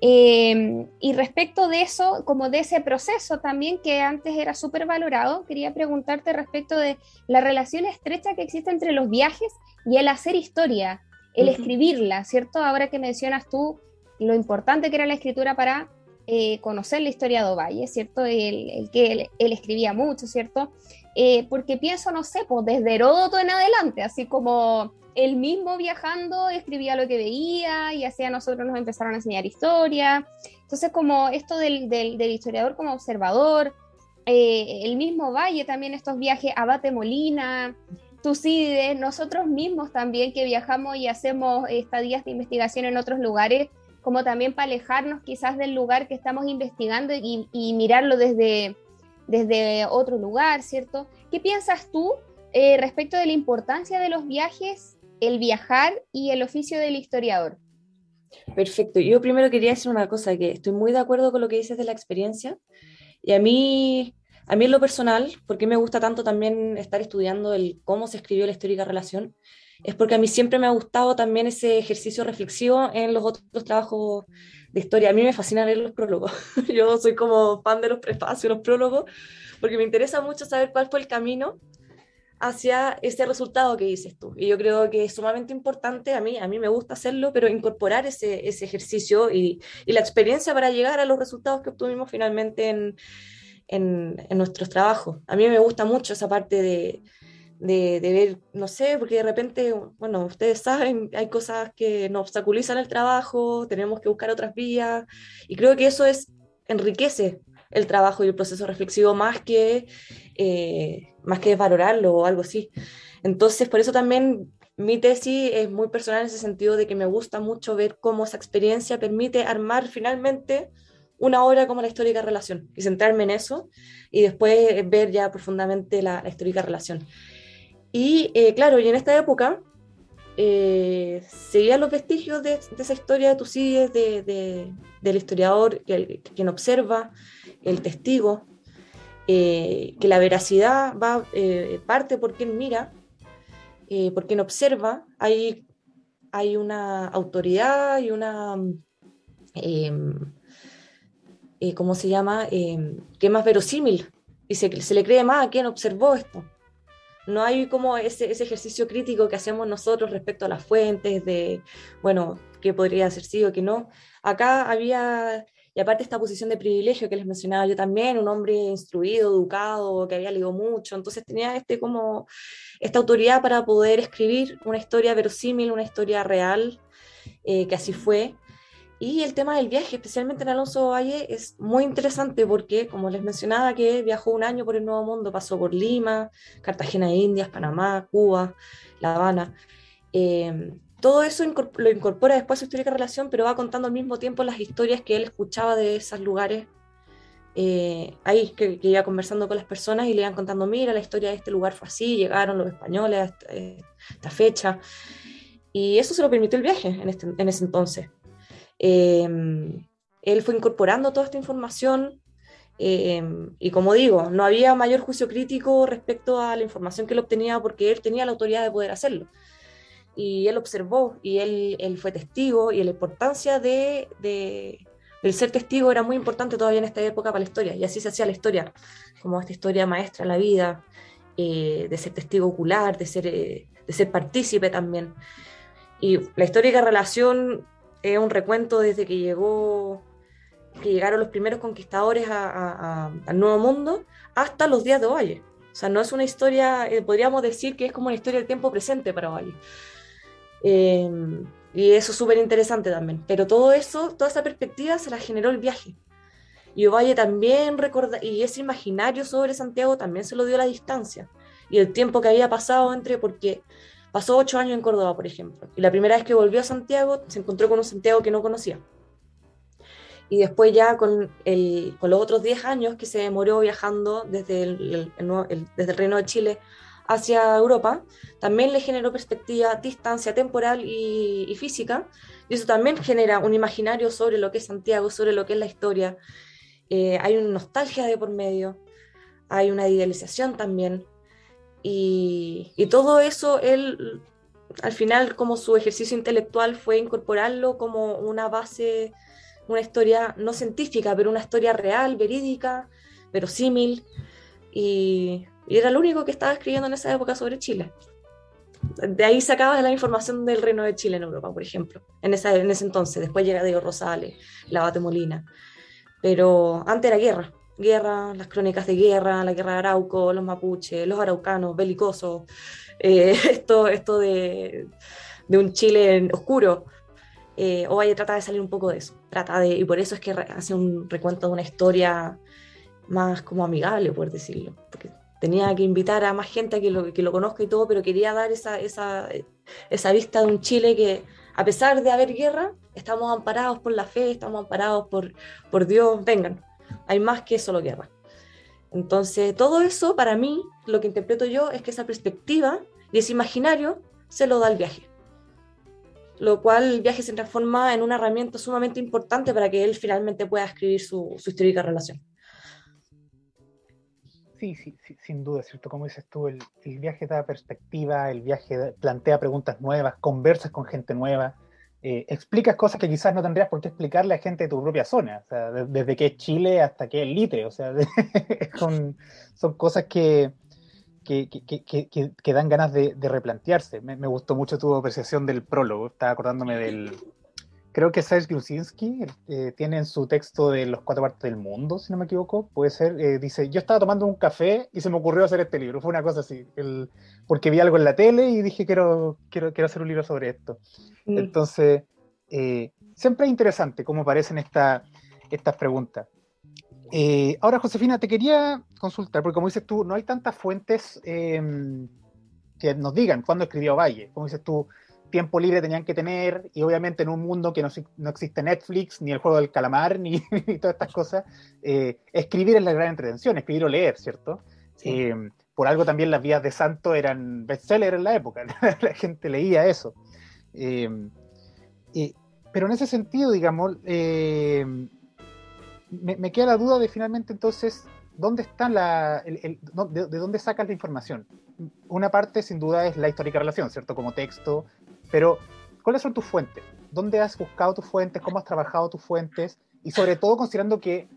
Eh, y respecto de eso, como de ese proceso también que antes era súper valorado, quería preguntarte respecto de la relación estrecha que existe entre los viajes y el hacer historia, el uh -huh. escribirla, ¿cierto? Ahora que mencionas tú lo importante que era la escritura para eh, conocer la historia de Ovalle, ¿cierto? El, el que él, él, escribía mucho, ¿cierto? Eh, porque pienso, no sé, pues desde Heródoto en adelante, así como él mismo viajando escribía lo que veía y así a nosotros nos empezaron a enseñar historia. Entonces, como esto del, del, del historiador como observador, eh, el mismo Valle también estos viajes a Bate Molina, Tucídides, nosotros mismos también que viajamos y hacemos estadías de investigación en otros lugares, como también para alejarnos quizás del lugar que estamos investigando y, mirarlo desde, desde otro lugar, ¿cierto? ¿Qué piensas tú eh, respecto de la importancia de los viajes el viajar y el oficio del historiador. Perfecto. Yo primero quería decir una cosa, que estoy muy de acuerdo con lo que dices de la experiencia. Y a mí, a mí en lo personal, porque me gusta tanto también estar estudiando el cómo se escribió la histórica relación, es porque a mí siempre me ha gustado también ese ejercicio reflexivo en los otros trabajos de historia. A mí me fascina leer los prólogos. Yo soy como fan de los prefacios, los prólogos, porque me interesa mucho saber cuál fue el camino hacia ese resultado que dices tú. Y yo creo que es sumamente importante, a mí, a mí me gusta hacerlo, pero incorporar ese, ese ejercicio y, y, la experiencia para llegar a los resultados que obtuvimos finalmente en, en, en nuestros trabajos. A mí me gusta mucho esa parte de, de, de, ver, no sé, porque de repente, bueno, ustedes saben, hay cosas que nos obstaculizan el trabajo, tenemos que buscar otras vías, y creo que eso es, enriquece el trabajo y el proceso reflexivo más que, eh, más que valorarlo o algo así. Entonces, por eso también mi tesis es muy personal en ese sentido de que me gusta mucho ver cómo esa experiencia permite armar finalmente una obra como la histórica relación y centrarme en eso y después ver ya profundamente la, histórica relación. Y eh, claro, y en esta época eh, seguían los vestigios de, esa historia de Tucídides, de, del historiador, quien observa, el testigo, eh, que la veracidad va, eh, parte por quien mira, por quien observa, hay, hay una autoridad y una, em, ¿cómo se llama?, em, que es más verosímil y se, le cree más a quien observó esto no hay como ese, ejercicio crítico que hacemos nosotros respecto a las fuentes de, bueno, qué podría sí o qué no. Acá había, y aparte esta posición de privilegio que les mencionaba yo también, un hombre instruido, educado, que había leído mucho, entonces tenía este como, esta autoridad para poder escribir una historia verosímil, una historia real, eh, que así fue. Y el tema del viaje, especialmente en Alonso Valle, es muy interesante porque, como les mencionaba, que viajó un año por el Nuevo Mundo, pasó por Lima, Cartagena de Indias, Panamá, Cuba, La Habana. Eh, todo eso lo incorpora después a su histórica relación, pero va contando al mismo tiempo las historias que él escuchaba de esos lugares. Eh, ahí que, iba conversando con las personas y le iban contando, mira, la historia de este lugar fue así, llegaron los españoles a esta, eh, fecha. Y eso se lo permitió el viaje en, este, ese entonces. Em, él fue incorporando toda esta información em, y como digo, no había mayor juicio crítico respecto a la información que él obtenía porque él tenía la autoridad de poder hacerlo. Y él observó y él, él fue testigo y la importancia de, de, del ser testigo era muy importante todavía en esta época para la historia. Y así se hacía la historia, como esta historia maestra la vida, eh, de ser testigo ocular, de ser, eh, de ser partícipe también. Y la histórica relación es un recuento desde que llegó que llegaron los primeros conquistadores al Nuevo Mundo hasta los días de Ovalle. O sea, no es una historia, eh, podríamos decir que es como una historia del tiempo presente para Ovalle. Em, y eso es súper interesante también. Pero todo eso, toda esa perspectiva se la generó el viaje. Y Ovalle también recuerda, y ese imaginario sobre Santiago también se lo dio la distancia y el tiempo que había pasado entre, porque Pasó ocho años en Córdoba, por ejemplo, y la primera vez que volvió a Santiago se encontró con un Santiago que no conocía. Y después ya con, el, con los otros diez años que se demoró viajando desde el, desde el Reino de Chile hacia Europa, también le generó perspectiva, distancia temporal y, física, y eso también genera un imaginario sobre lo que es Santiago, sobre lo que es la historia. Eh, hay una nostalgia de por medio, hay una idealización también, y, todo eso, él, al final, como su ejercicio intelectual fue incorporarlo como una base, una historia no científica, pero una historia real, verídica, verosímil, y, y era lo único que estaba escribiendo en esa época sobre Chile. De ahí sacaba la información del Reino de Chile en Europa, por ejemplo, en, esa, en ese entonces. Después llega Diego Rosales, la Bate Molina. Pero antes era guerra guerra, las crónicas de guerra, la guerra de Arauco, los mapuches, los araucanos, belicosos, eh, esto, esto de, de, un Chile oscuro. Eh, Ovalle trata de salir un poco de eso, trata de, y por eso es que hace un recuento de una historia más como amigable, por decirlo, porque tenía que invitar a más gente a que lo, que lo conozca y todo, pero quería dar esa, esa, esa vista de un Chile que, a pesar de haber guerra, estamos amparados por la fe, estamos amparados por, por Dios, vengan, hay más que solo guerra. Entonces, todo eso para mí, lo que interpreto yo es que esa perspectiva y ese imaginario se lo da el viaje. Lo cual el viaje se transforma en una herramienta sumamente importante para que él finalmente pueda escribir su, histórica relación. Sí, sí, sin duda, ¿cierto? Como dices tú, el, viaje da perspectiva, el viaje plantea preguntas nuevas, conversas con gente nueva, eh, explicas cosas que quizás no tendrías por qué explicarle a gente de tu propia zona, o sea, desde que es Chile hasta que es Litre, o sea, son, son cosas que, que, que, que, dan ganas de, replantearse. Me, gustó mucho tu apreciación del prólogo, estaba acordándome del... Creo que Serge Grusinski eh, tiene en su texto de Los Cuatro Partes del Mundo, si no me equivoco, puede ser, eh, dice, yo estaba tomando un café y se me ocurrió hacer este libro, fue una cosa así, el, porque vi algo en la tele y dije, quiero, quiero, quiero hacer un libro sobre esto. Mm. Entonces, eh, siempre es interesante cómo aparecen estas preguntas. Eh, ahora, Josefina, te quería consultar, porque como dices tú, no hay tantas fuentes em, que nos digan cuándo escribió Valle. Como dices tú, tiempo libre tenían que tener, y obviamente en un mundo que no, no existe Netflix, ni el juego del calamar, ni, todas estas cosas, eh, escribir es la gran entretención, escribir o leer, ¿cierto? Eh, por algo también las vías de santo eran bestseller en la época, la gente leía eso. Eh, pero en ese sentido, digamos, me, me, queda la duda de finalmente entonces, ¿dónde está la, de, de, dónde sacas la información? Una parte sin duda es la histórica relación, ¿cierto? Como texto, pero, ¿cuáles son tus fuentes? ¿Dónde has buscado tus fuentes? ¿Cómo has trabajado tus fuentes? Y sobre todo considerando que,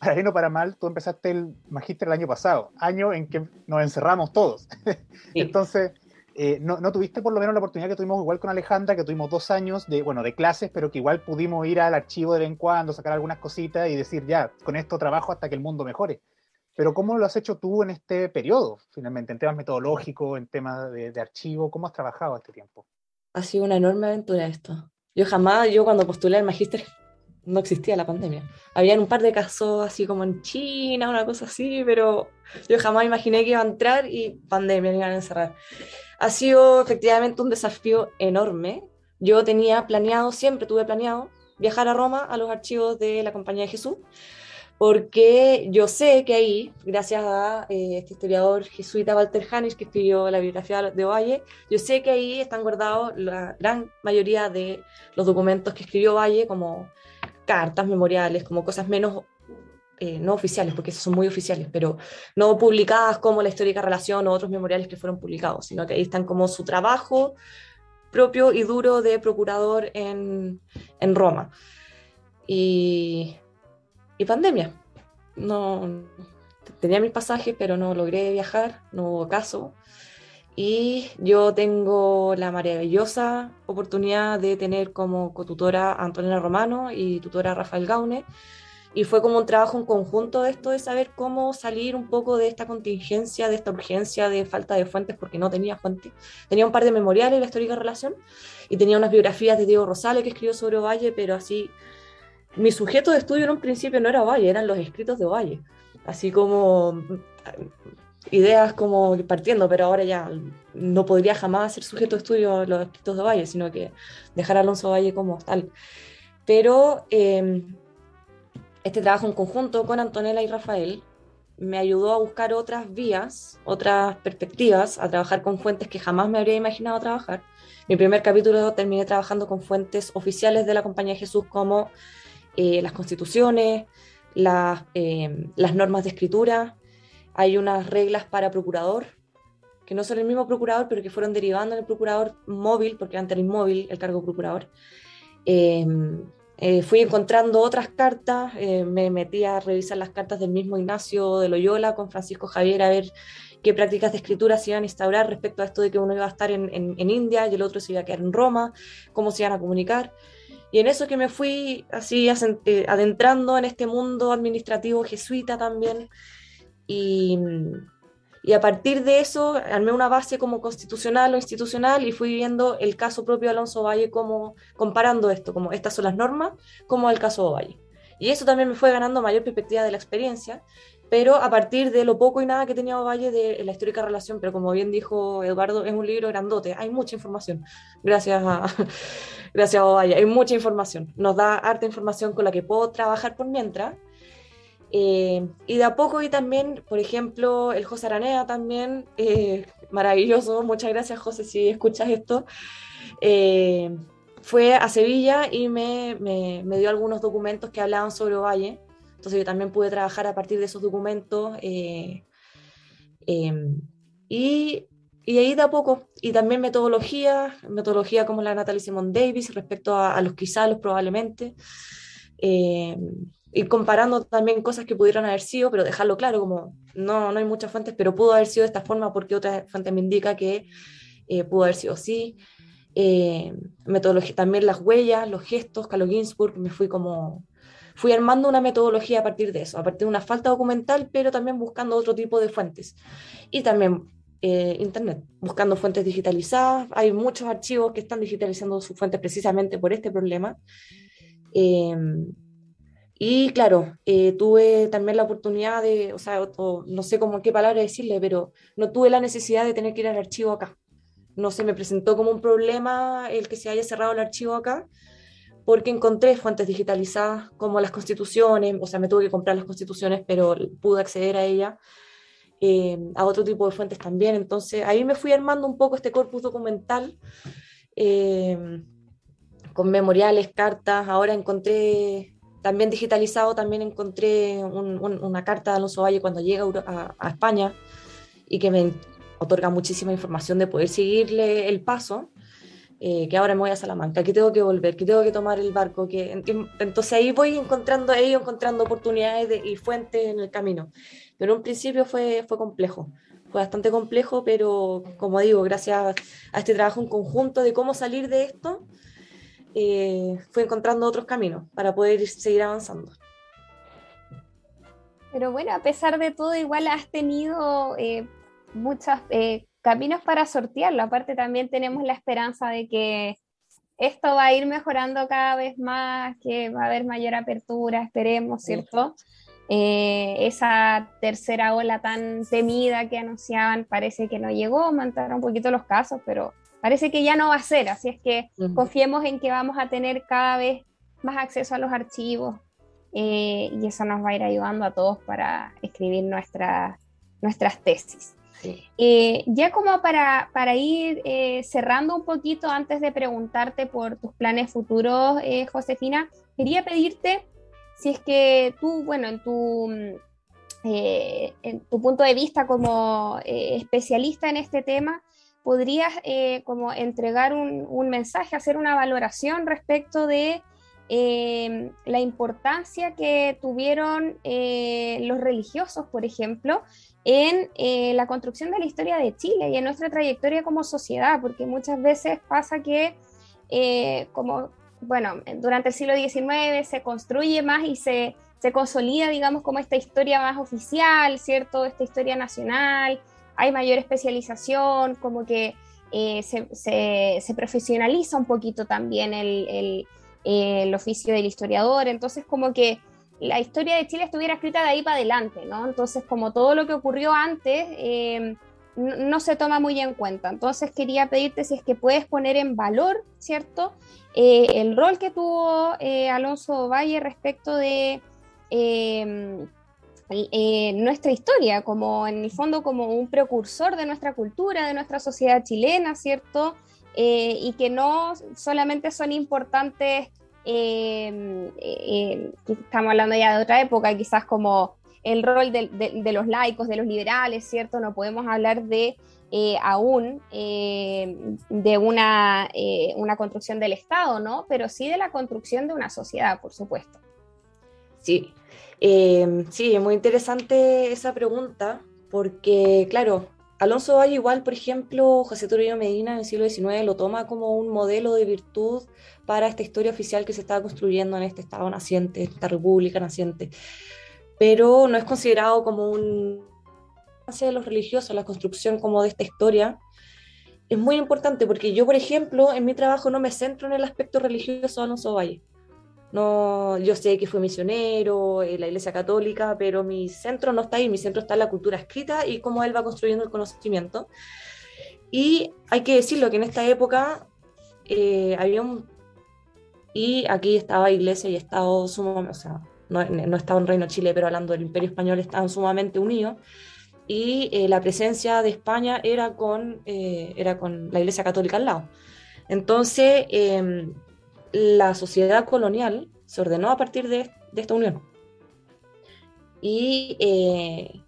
para bien o para mal, tú empezaste el magíster el año pasado, año en que nos encerramos todos. Entonces, eh, no, no, tuviste por lo menos la oportunidad que tuvimos igual con Alejandra, que tuvimos dos años de, bueno, de clases, pero que igual pudimos ir al archivo de vez en cuando, sacar algunas cositas y decir, ya, con esto trabajo hasta que el mundo mejore. Pero ¿cómo lo has hecho tú en este periodo, finalmente, en temas metodológicos, en temas de, de archivo? ¿Cómo has trabajado este tiempo? Ha sido una enorme aventura esto. Yo jamás, yo cuando postulé al magíster, no existía la pandemia. Habían un par de casos así como en China, una cosa así, pero yo jamás imaginé que iba a entrar y pandemia, me iban a encerrar. Ha sido efectivamente un desafío enorme. Yo tenía planeado, siempre tuve planeado, viajar a Roma a los archivos de la Compañía de Jesús porque yo sé que ahí, gracias a eh, este historiador jesuita Walter Hannes, que escribió la biografía de Valle, yo sé que ahí están guardados la gran mayoría de los documentos que escribió Valle, como cartas memoriales, como cosas menos, eh, no oficiales, porque esos son muy oficiales, pero no publicadas como la histórica relación o otros memoriales que fueron publicados, sino que ahí están como su trabajo propio y duro de procurador en, en Roma. Y y pandemia. No tenía mis pasajes, pero no logré viajar, no hubo caso. Y yo tengo la maravillosa oportunidad de tener como cotutora a Antonella Romano y tutora a Rafael Gaune. Y fue como un trabajo en conjunto de esto de saber cómo salir un poco de esta contingencia, de esta urgencia de falta de fuentes, porque no tenía fuentes. Tenía un par de memoriales de la histórica relación y tenía unas biografías de Diego Rosales que escribió sobre Ovalle, pero así mi sujeto de estudio en un principio no era Valle, eran los escritos de Valle, así como mm, ideas como partiendo, pero ahora ya no podría jamás ser sujeto de estudio los escritos de Valle, sino que dejar a Alonso Valle como tal. Pero em, este trabajo en conjunto con Antonella y Rafael me ayudó a buscar otras vías, otras perspectivas, a trabajar con fuentes que jamás me habría imaginado trabajar. Mi primer capítulo terminé trabajando con fuentes oficiales de la Compañía de Jesús como eh, las constituciones, las, eh, las normas de escritura, hay unas reglas para procurador, que no son el mismo procurador, pero que fueron derivando en el procurador móvil, porque antes era inmóvil el cargo procurador. Em, eh, fui encontrando otras cartas, me metí a revisar las cartas del mismo Ignacio de Loyola con Francisco Javier a ver qué prácticas de escritura se iban a instaurar respecto a esto de que uno iba a estar en, en, en India y el otro se iba a quedar en Roma, cómo se iban a comunicar. Y en eso que me fui así eh, adentrando en este mundo administrativo jesuita también. Y, y, a partir de eso armé una base como constitucional o institucional y fui viendo el caso propio de Alonso Valle como comparando esto, como estas son las normas, como el caso Valle. Y eso también me fue ganando mayor perspectiva de la experiencia, pero a partir de lo poco y nada que tenía Valle de la histórica relación, pero como bien dijo Eduardo, es un libro grandote, hay mucha información, gracias a, gracias a Ovalle, hay mucha información, nos da harta información con la que puedo trabajar por mientras, eh, y de a poco y también, por ejemplo, el José Aranea también, eh, maravilloso, muchas gracias José si escuchas esto, eh, fue a Sevilla y me, me, me, dio algunos documentos que hablaban sobre Ovalle, entonces yo también pude trabajar a partir de esos documentos em, y y ahí de a poco, y también metodología, metodología como la Natalie Simon Davis respecto a, los quizás, los probablemente, eh, comparando también cosas que pudieron haber sido, pero dejarlo claro, como no, no hay muchas fuentes, pero pudo haber sido de esta forma porque otra fuente me indica que eh, pudo haber sido así. Eh, metodología, también las huellas, los gestos, Carlos Ginsburg, me fui como, fui armando una metodología a partir de eso, a partir de una falta documental, pero también buscando otro tipo de fuentes. Y también eh, Internet, buscando fuentes digitalizadas. Hay muchos archivos que están digitalizando sus fuentes precisamente por este problema. Em, y claro, eh, tuve también la oportunidad de, o sea, no sé cómo qué palabra decirle, pero no tuve la necesidad de tener que ir al archivo acá. no se me presentó como un problema el que se haya cerrado el archivo acá, porque encontré fuentes digitalizadas como las constituciones, o sea, me tuve que comprar las constituciones, pero pude acceder a ellas, eh, a otro tipo de fuentes también. Entonces ahí me fui armando un poco este corpus documental. Eh, con memoriales, cartas, ahora encontré también digitalizado, también encontré una carta de Alonso Valle cuando llega a, España y que me otorga muchísima información de poder seguirle el paso, eh, que ahora me voy a Salamanca, que tengo que volver, que tengo que tomar el barco, que entonces ahí voy encontrando, ahí encontrando oportunidades y fuentes en el camino. Pero en un principio fue, fue complejo, fue bastante complejo, pero como digo, gracias a este trabajo en conjunto de cómo salir de esto, eh, fui encontrando otros caminos para poder seguir avanzando. Pero bueno, a pesar de todo, igual has tenido eh, muchos eh, caminos para sortearlo. Aparte, también tenemos la esperanza de que esto va a ir mejorando cada vez más, que va a haber mayor apertura, esperemos, ¿cierto? esa tercera ola tan temida que anunciaban parece que no llegó, aumentaron un poquito los casos, pero Parece que ya no va a ser, así es que confiemos en que vamos a tener cada vez más acceso a los archivos eh, y eso nos va a ir ayudando a todos para escribir nuestras tesis. Eh, ya como para, para ir eh, cerrando un poquito antes de preguntarte por tus planes futuros, Josefina, quería pedirte si es que tú, bueno, en tu, en tu punto de vista como especialista en este tema, podrías eh, como entregar un, mensaje, hacer una valoración respecto de eh, la importancia que tuvieron eh, los religiosos, por ejemplo, en la construcción de la historia de Chile y en nuestra trayectoria como sociedad, porque muchas veces pasa que, como, bueno, durante el siglo XIX se construye más y se, se consolida, digamos, como esta historia más oficial, ¿cierto? Esta historia nacional, hay mayor especialización, como que eh, se, profesionaliza un poquito también el, oficio del historiador, entonces como que la historia de Chile estuviera escrita de ahí para adelante, ¿no? Entonces como todo lo que ocurrió antes eh, no, se toma muy en cuenta, entonces quería pedirte si es que puedes poner en valor, ¿cierto? Eh, el rol que tuvo Alonso Valle respecto de eh, nuestra historia, como en el fondo como un precursor de nuestra cultura, de nuestra sociedad chilena, ¿cierto? Eh, y que no solamente son importantes, eh, estamos hablando ya de otra época, quizás como el rol de, los laicos, de los liberales, ¿cierto? No podemos hablar de aún de una, una construcción del Estado, ¿no? Pero sí de la construcción de una sociedad, por supuesto. Sí, eh, sí, es muy interesante esa pregunta, porque claro, Alonso Valle igual, por ejemplo, José Toribio Medina en el siglo XIX lo toma como un modelo de virtud para esta historia oficial que se estaba construyendo en este Estado naciente, esta república naciente, pero no es considerado como un de los religiosos, la construcción como de esta historia, es muy importante porque yo, por ejemplo, en mi trabajo no me centro en el aspecto religioso de Alonso Valle. No, yo sé que fue misionero en la Iglesia Católica, pero mi centro no está ahí, mi centro está en la cultura escrita y cómo él va construyendo el conocimiento. Y hay que decirlo que en esta época eh, había un... Y aquí estaba Iglesia y Estado sumamente, o sea, no, no estaba en Reino Chile, pero hablando del Imperio Español, estaban sumamente unidos. Y eh, la presencia de España era con, eh, era con la Iglesia Católica al lado. Entonces, em, la sociedad colonial se ordenó a partir de, esta unión. Y, eh,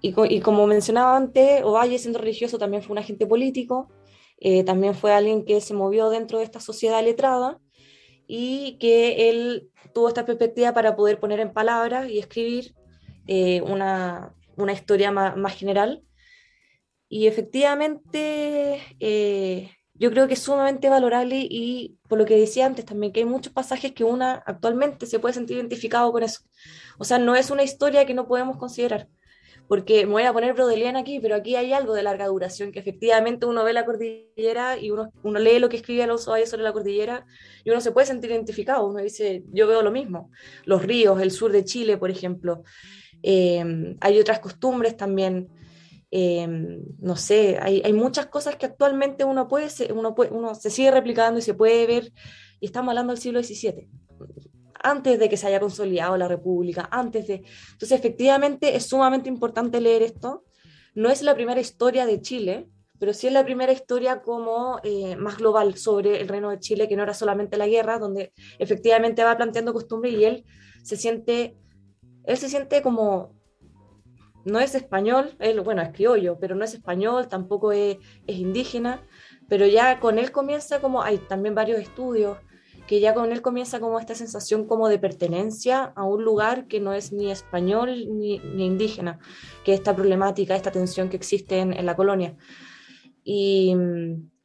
y, como mencionaba antes, Ovalle, siendo religioso, también fue un agente político, eh, también fue alguien que se movió dentro de esta sociedad letrada y que él tuvo esta perspectiva para poder poner en palabras y escribir eh, una, una, historia más, más, general. Y efectivamente, yo creo que es sumamente valorable y por lo que decía antes también, que hay muchos pasajes que una actualmente se puede sentir identificado con eso. O sea, no es una historia que no podemos considerar, porque me voy a poner Brodelian aquí, pero aquí hay algo de larga duración, que efectivamente uno ve la cordillera y uno, uno lee lo que escribe Alonso Valle sobre la cordillera y uno se puede sentir identificado, uno dice, yo veo lo mismo. Los ríos, el sur de Chile, por ejemplo. Eh, hay otras costumbres también Em, no sé, hay, hay, muchas cosas que actualmente uno puede, uno puede, uno se sigue replicando y se puede ver, y estamos hablando del siglo XVII, antes de que se haya consolidado la República, antes de... Entonces, efectivamente, es sumamente importante leer esto. No es la primera historia de Chile, pero sí es la primera historia como eh, más global sobre el reino de Chile, que no era solamente la guerra, donde efectivamente va planteando costumbre y él se siente, él se siente como no es español, él, bueno, es criollo, pero no es español, tampoco es, indígena, pero ya con él comienza como, hay también varios estudios, que ya con él comienza como esta sensación como de pertenencia a un lugar que no es ni español ni, indígena, que esta problemática, esta tensión que existe en, la colonia. Y,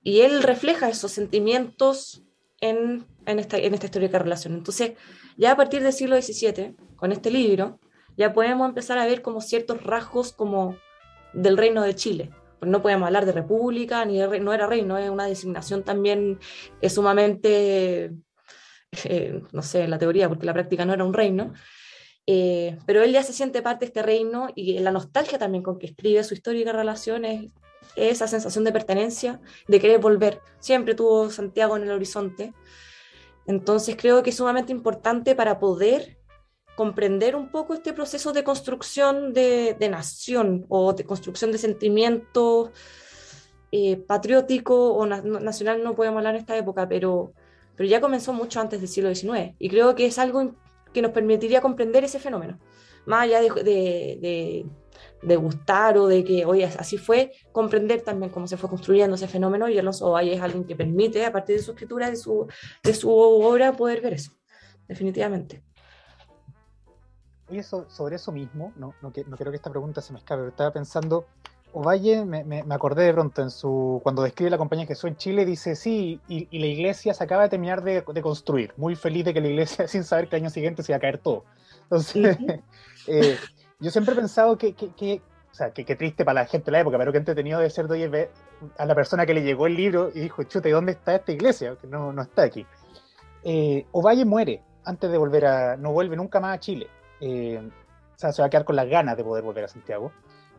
y, él refleja esos sentimientos en, en, esta, en esta histórica relación. Entonces, ya a partir del siglo XVII, con este libro, ya podemos empezar a ver como ciertos rasgos como del reino de Chile. No podemos hablar de república, ni de, no era reino, es una designación también es sumamente, eh, no sé, la teoría, porque la práctica no era un reino, eh, pero él ya se siente parte de este reino y la nostalgia también con que escribe su histórica relación es esa sensación de pertenencia, de querer volver. Siempre tuvo Santiago en el horizonte. Entonces creo que es sumamente importante para poder comprender un poco este proceso de construcción de, nación o de construcción de sentimiento eh, patriótico o nacional, no podemos hablar en esta época, pero, pero ya comenzó mucho antes del siglo XIX. Y creo que es algo que nos permitiría comprender ese fenómeno, más allá de, de, gustar o de que, oye, así fue, comprender también cómo se fue construyendo ese fenómeno y Alonso Valle es alguien que permite, a partir de su escritura, de su, de su obra, poder ver eso, definitivamente. Oye, sobre eso mismo, no, no, no, quiero que esta pregunta se me escape, pero estaba pensando, Ovalle, me, me, acordé de pronto en su cuando describe la compañía Jesús en Chile, dice, sí, y, la iglesia se acaba de terminar de, construir, muy feliz de que la iglesia, sin saber que el año siguiente se iba a caer todo. Entonces, eh, yo siempre he pensado que, que, que o sea, que, triste para la gente de la época, pero que entretenido debe ser de ver a la persona que le llegó el libro y dijo, chute, ¿dónde está esta iglesia? Que no, no está aquí. Eh, Ovalle muere antes de volver a, no vuelve nunca más a Chile. Eh, o sea, se va a quedar con las ganas de poder volver a Santiago.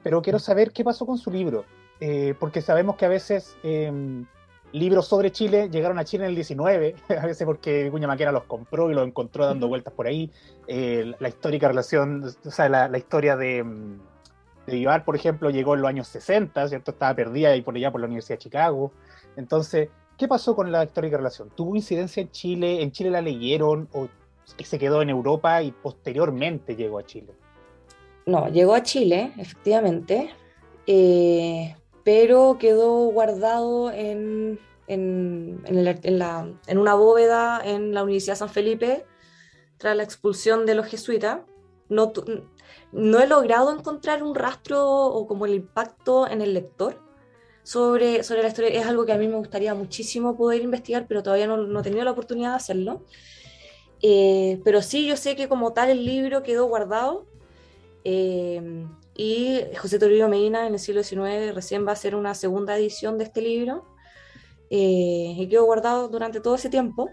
Pero quiero saber qué pasó con su libro, eh, porque sabemos que a veces em, libros sobre Chile llegaron a Chile en el 19, a veces porque Vicuña Maquena los compró y los encontró dando vueltas por ahí. Eh, la histórica relación, o sea, la, historia de, mm, de Vivar, por ejemplo, llegó en los años 60, ¿cierto? Estaba perdida ahí por allá por la Universidad de Chicago. Entonces, ¿qué pasó con la histórica relación? ¿Tuvo incidencia en Chile? ¿En Chile la leyeron? ¿O se quedó en Europa y posteriormente llegó a Chile. No, llegó a Chile, efectivamente, eh, pero quedó guardado en, en, en, una bóveda en la Universidad San Felipe tras la expulsión de los jesuitas. No, no he logrado encontrar un rastro o como el impacto en el lector sobre, sobre la historia. Es algo que a mí me gustaría muchísimo poder investigar, pero todavía no, no he tenido la oportunidad de hacerlo. Eh, pero sí, yo sé que como tal el libro quedó guardado eh, y José Toribio Medina en el siglo XIX recién va a hacer una segunda edición de este libro eh, y quedó guardado durante todo ese tiempo.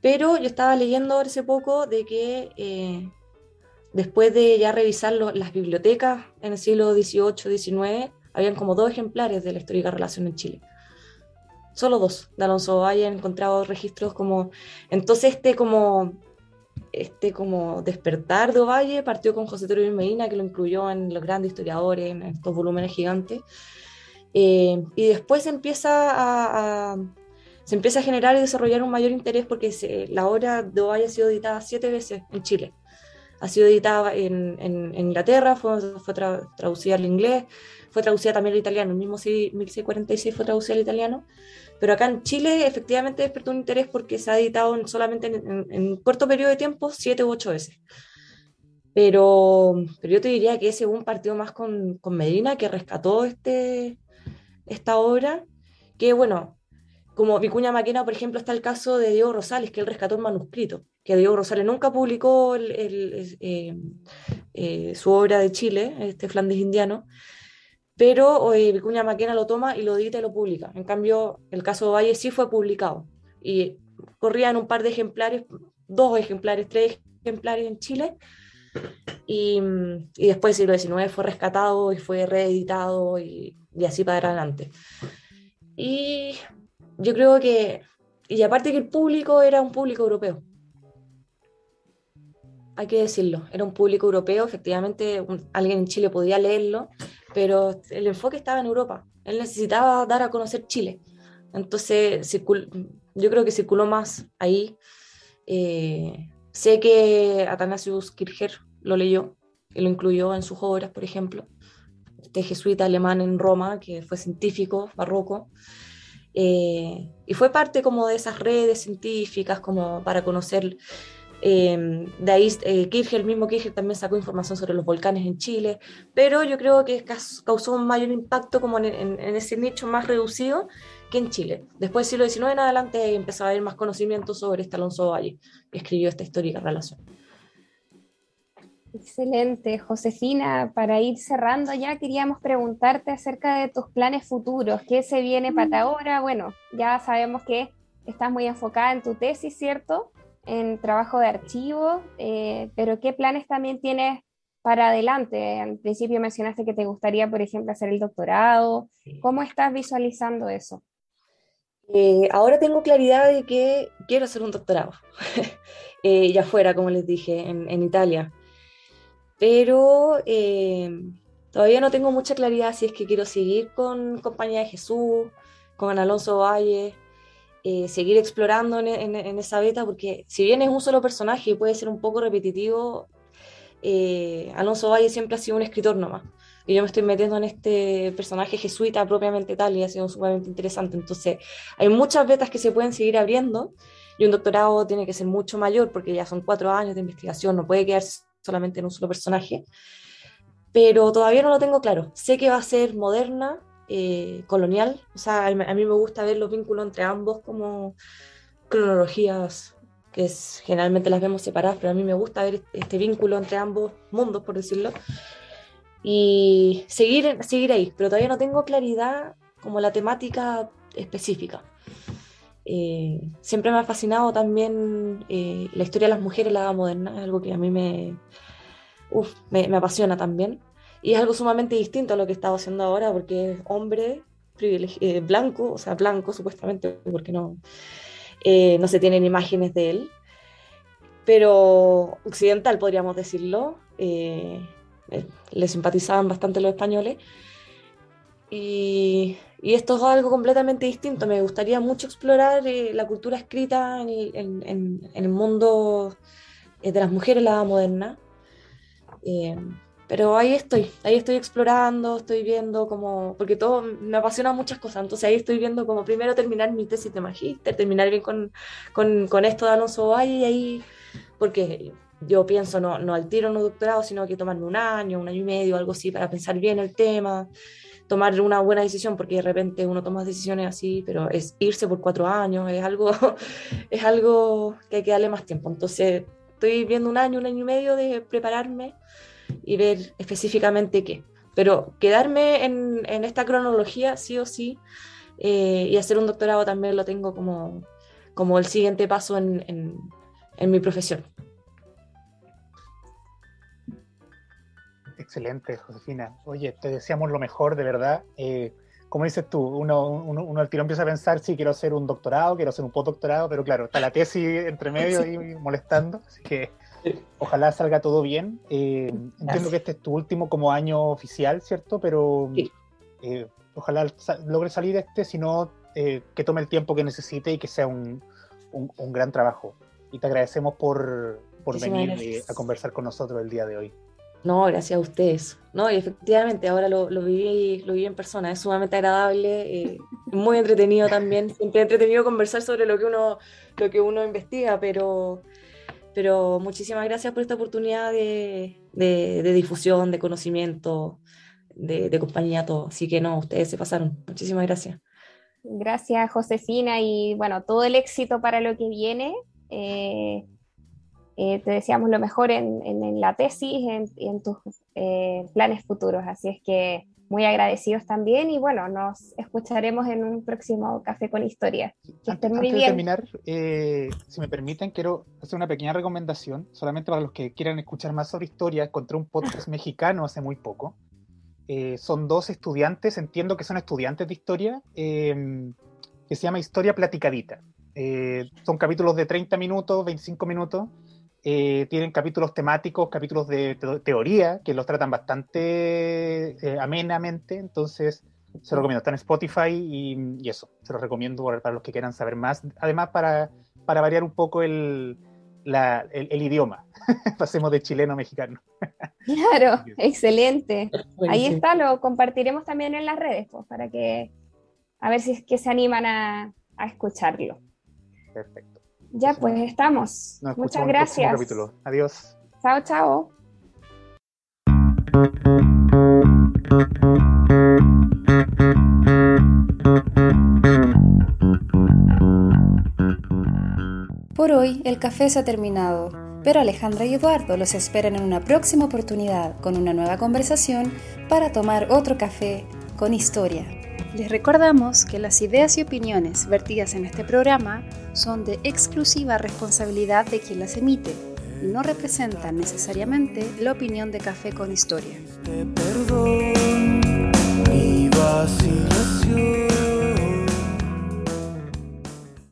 Pero yo estaba leyendo hace poco de que después de ya revisar las bibliotecas en el siglo XVIII, XIX, habían como dos ejemplares de la histórica relación en Chile solo dos. De Alonso Valle han encontrado registros como entonces este como este como despertar de Ovalle partió con José Toribio Medina que lo incluyó en los grandes historiadores en estos volúmenes gigantes. Eh, y después empieza a, se empieza a generar y desarrollar un mayor interés porque la obra de Ovalle ha sido editada siete veces en Chile ha sido editada en, en, Inglaterra fue, fue traducida al inglés fue traducida también al italiano, el mismo 1646 fue traducida al italiano, pero acá en Chile efectivamente despertó un interés porque se ha editado solamente en, un corto periodo de tiempo, siete u ocho veces. Pero, pero yo te diría que ese un partido más con, con Medina, que rescató este, esta obra, que bueno, como Vicuña Maquena, por ejemplo, está el caso de Diego Rosales, que él rescató el manuscrito, que Diego Rosales nunca publicó eh, eh, su obra de Chile, este Flandes Indiano, pero eh, Vicuña Maquena lo toma y lo edita y lo publica. En cambio, el caso de Valle sí fue publicado y corrían un par de ejemplares, dos ejemplares, tres ejemplares en Chile, Y, y después del siglo XIX fue rescatado y fue reeditado y, y así para adelante. Y yo creo que, y aparte que el público era un público europeo, hay que decirlo, era un público europeo, efectivamente alguien en Chile podía leerlo, pero el enfoque estaba en Europa, él necesitaba dar a conocer Chile. Entonces, yo creo que circuló más ahí. Eh, sé que Athanasius Kircher lo leyó y lo incluyó en sus obras, por ejemplo. Este jesuita alemán en Roma, que fue científico, barroco. Eh, y fue parte como de esas redes científicas, como para conocer eh, de ahí eh, Kirchner, el mismo Kirchner también sacó información sobre los volcanes en Chile, pero yo creo que causó un mayor impacto como en, ese nicho más reducido que en Chile. Después del siglo XIX en adelante empezó a haber más conocimiento sobre este Alonso Valle, que escribió esta histórica relación. Excelente, Josefina. Para ir cerrando ya, queríamos preguntarte acerca de tus planes futuros. ¿Qué se viene para ahora? Bueno, ya sabemos que estás muy enfocada en tu tesis, ¿cierto? en trabajo de archivo, eh, pero ¿qué planes también tienes para adelante? Al principio mencionaste que te gustaría, por ejemplo, hacer el doctorado. ¿Cómo estás visualizando eso? Eh, ahora tengo claridad de que quiero hacer un doctorado, eh, ya fuera, como les dije, en, en Italia. Pero todavía no tengo mucha claridad si es que quiero seguir con Compañía de Jesús, con Alonso Valle, eh, seguir explorando en, esa beta, porque si bien es un solo personaje y puede ser un poco repetitivo, eh, Alonso Valle siempre ha sido un escritor nomás. Y yo me estoy metiendo en este personaje jesuita propiamente tal y ha sido sumamente interesante. Entonces, hay muchas betas que se pueden seguir abriendo y un doctorado tiene que ser mucho mayor porque ya son cuatro años de investigación, no puede quedarse solamente en un solo personaje. Pero todavía no lo tengo claro. Sé que va a ser moderna, eh, colonial. O sea, a mí me gusta ver los vínculos entre ambos como cronologías que es, generalmente las vemos separadas, pero a mí me gusta ver este vínculo entre ambos mundos, por decirlo, y seguir, seguir ahí, pero todavía no tengo claridad como la temática específica. Eh, siempre me ha fascinado también eh, la historia de las mujeres, la edad moderna, es algo que a mí me, me, apasiona también. Y es algo sumamente distinto a lo que estaba haciendo ahora, porque es hombre eh, blanco, o sea, blanco supuestamente, porque no, no se tienen imágenes de él, pero occidental podríamos decirlo. Le simpatizaban bastante los españoles. Y, y, esto es algo completamente distinto. Me gustaría mucho explorar la cultura escrita en, en, en, el mundo de las mujeres, la moderna. Pero ahí estoy, ahí estoy explorando, estoy viendo como, porque todo me apasiona muchas cosas, entonces ahí estoy viendo como primero terminar mi tesis de magíster, terminar bien con, con, con esto de Alonso Valle y ahí, porque yo pienso no, no al tiro un doctorado, sino que tomarme un año, un año y medio, algo así, para pensar bien el tema, tomar una buena decisión, porque de repente uno toma decisiones así, pero es irse por cuatro años, es algo, es algo que hay que darle más tiempo. Entonces estoy viendo un año, un año y medio de prepararme y ver específicamente qué. Pero quedarme en, en esta cronología, sí o sí, eh, y hacer un doctorado también lo tengo como, como el siguiente paso en, en, en mi profesión. Excelente, Josefina. Oye, te deseamos lo mejor, de verdad. Eh, como dices tú, uno, uno, uno, al tiro empieza a pensar, sí, quiero hacer un doctorado, quiero hacer un postdoctorado, pero claro, está la tesis entre medio sí. y molestando, así que Ojalá salga todo bien. Eh, entiendo que este es tu último como año oficial, ¿cierto? Pero sí. eh, ojalá logre salir este, si no, eh, que tome el tiempo que necesite y que sea un, un, un gran trabajo. Y te agradecemos por, por venir a conversar con nosotros el día de hoy. No, gracias a ustedes. No, y efectivamente, ahora lo, lo, viví, lo viví en persona, es sumamente agradable, eh, muy entretenido también, siempre entretenido conversar sobre lo que uno, lo que uno investiga, pero pero muchísimas gracias por esta oportunidad de, de, difusión, de conocimiento, de, de, compañía, todo. Así que no, ustedes se pasaron. Muchísimas gracias. Gracias, Josefina, y bueno, todo el éxito para lo que viene. Eh, eh, te deseamos lo mejor en, en, en la tesis y en, en, tus eh, planes futuros. Así es que muy agradecidos también y bueno, nos escucharemos en un próximo Café con Historia. Que estén muy bien. de terminar, eh, si me permiten, quiero hacer una pequeña recomendación, solamente para los que quieran escuchar más sobre historia. Encontré un podcast mexicano hace muy poco. Eh, son dos estudiantes, entiendo que son estudiantes de historia, eh, que se llama Historia Platicadita. son capítulos de 30 minutos, 25 minutos eh, tienen capítulos temáticos, capítulos de teoría, que los tratan bastante eh, amenamente, entonces se lo recomiendo. Está en Spotify y, eso, se los recomiendo para, los que quieran saber más. Además, para, para variar un poco el, el, idioma, pasemos de chileno a mexicano. claro, excelente. Ahí está, lo compartiremos también en las redes, pues, para que a ver si es que se animan a, a escucharlo. Perfecto. Ya, pues estamos. Muchas gracias. Capítulo. Adiós. Chao, chao. Por hoy el café se ha terminado, pero Alejandra y Eduardo los esperan en una próxima oportunidad con una nueva conversación para tomar otro café con historia. Les recordamos que las ideas y opiniones vertidas en este programa son de exclusiva responsabilidad de quien las emite y no representan necesariamente la opinión de Café con Historia.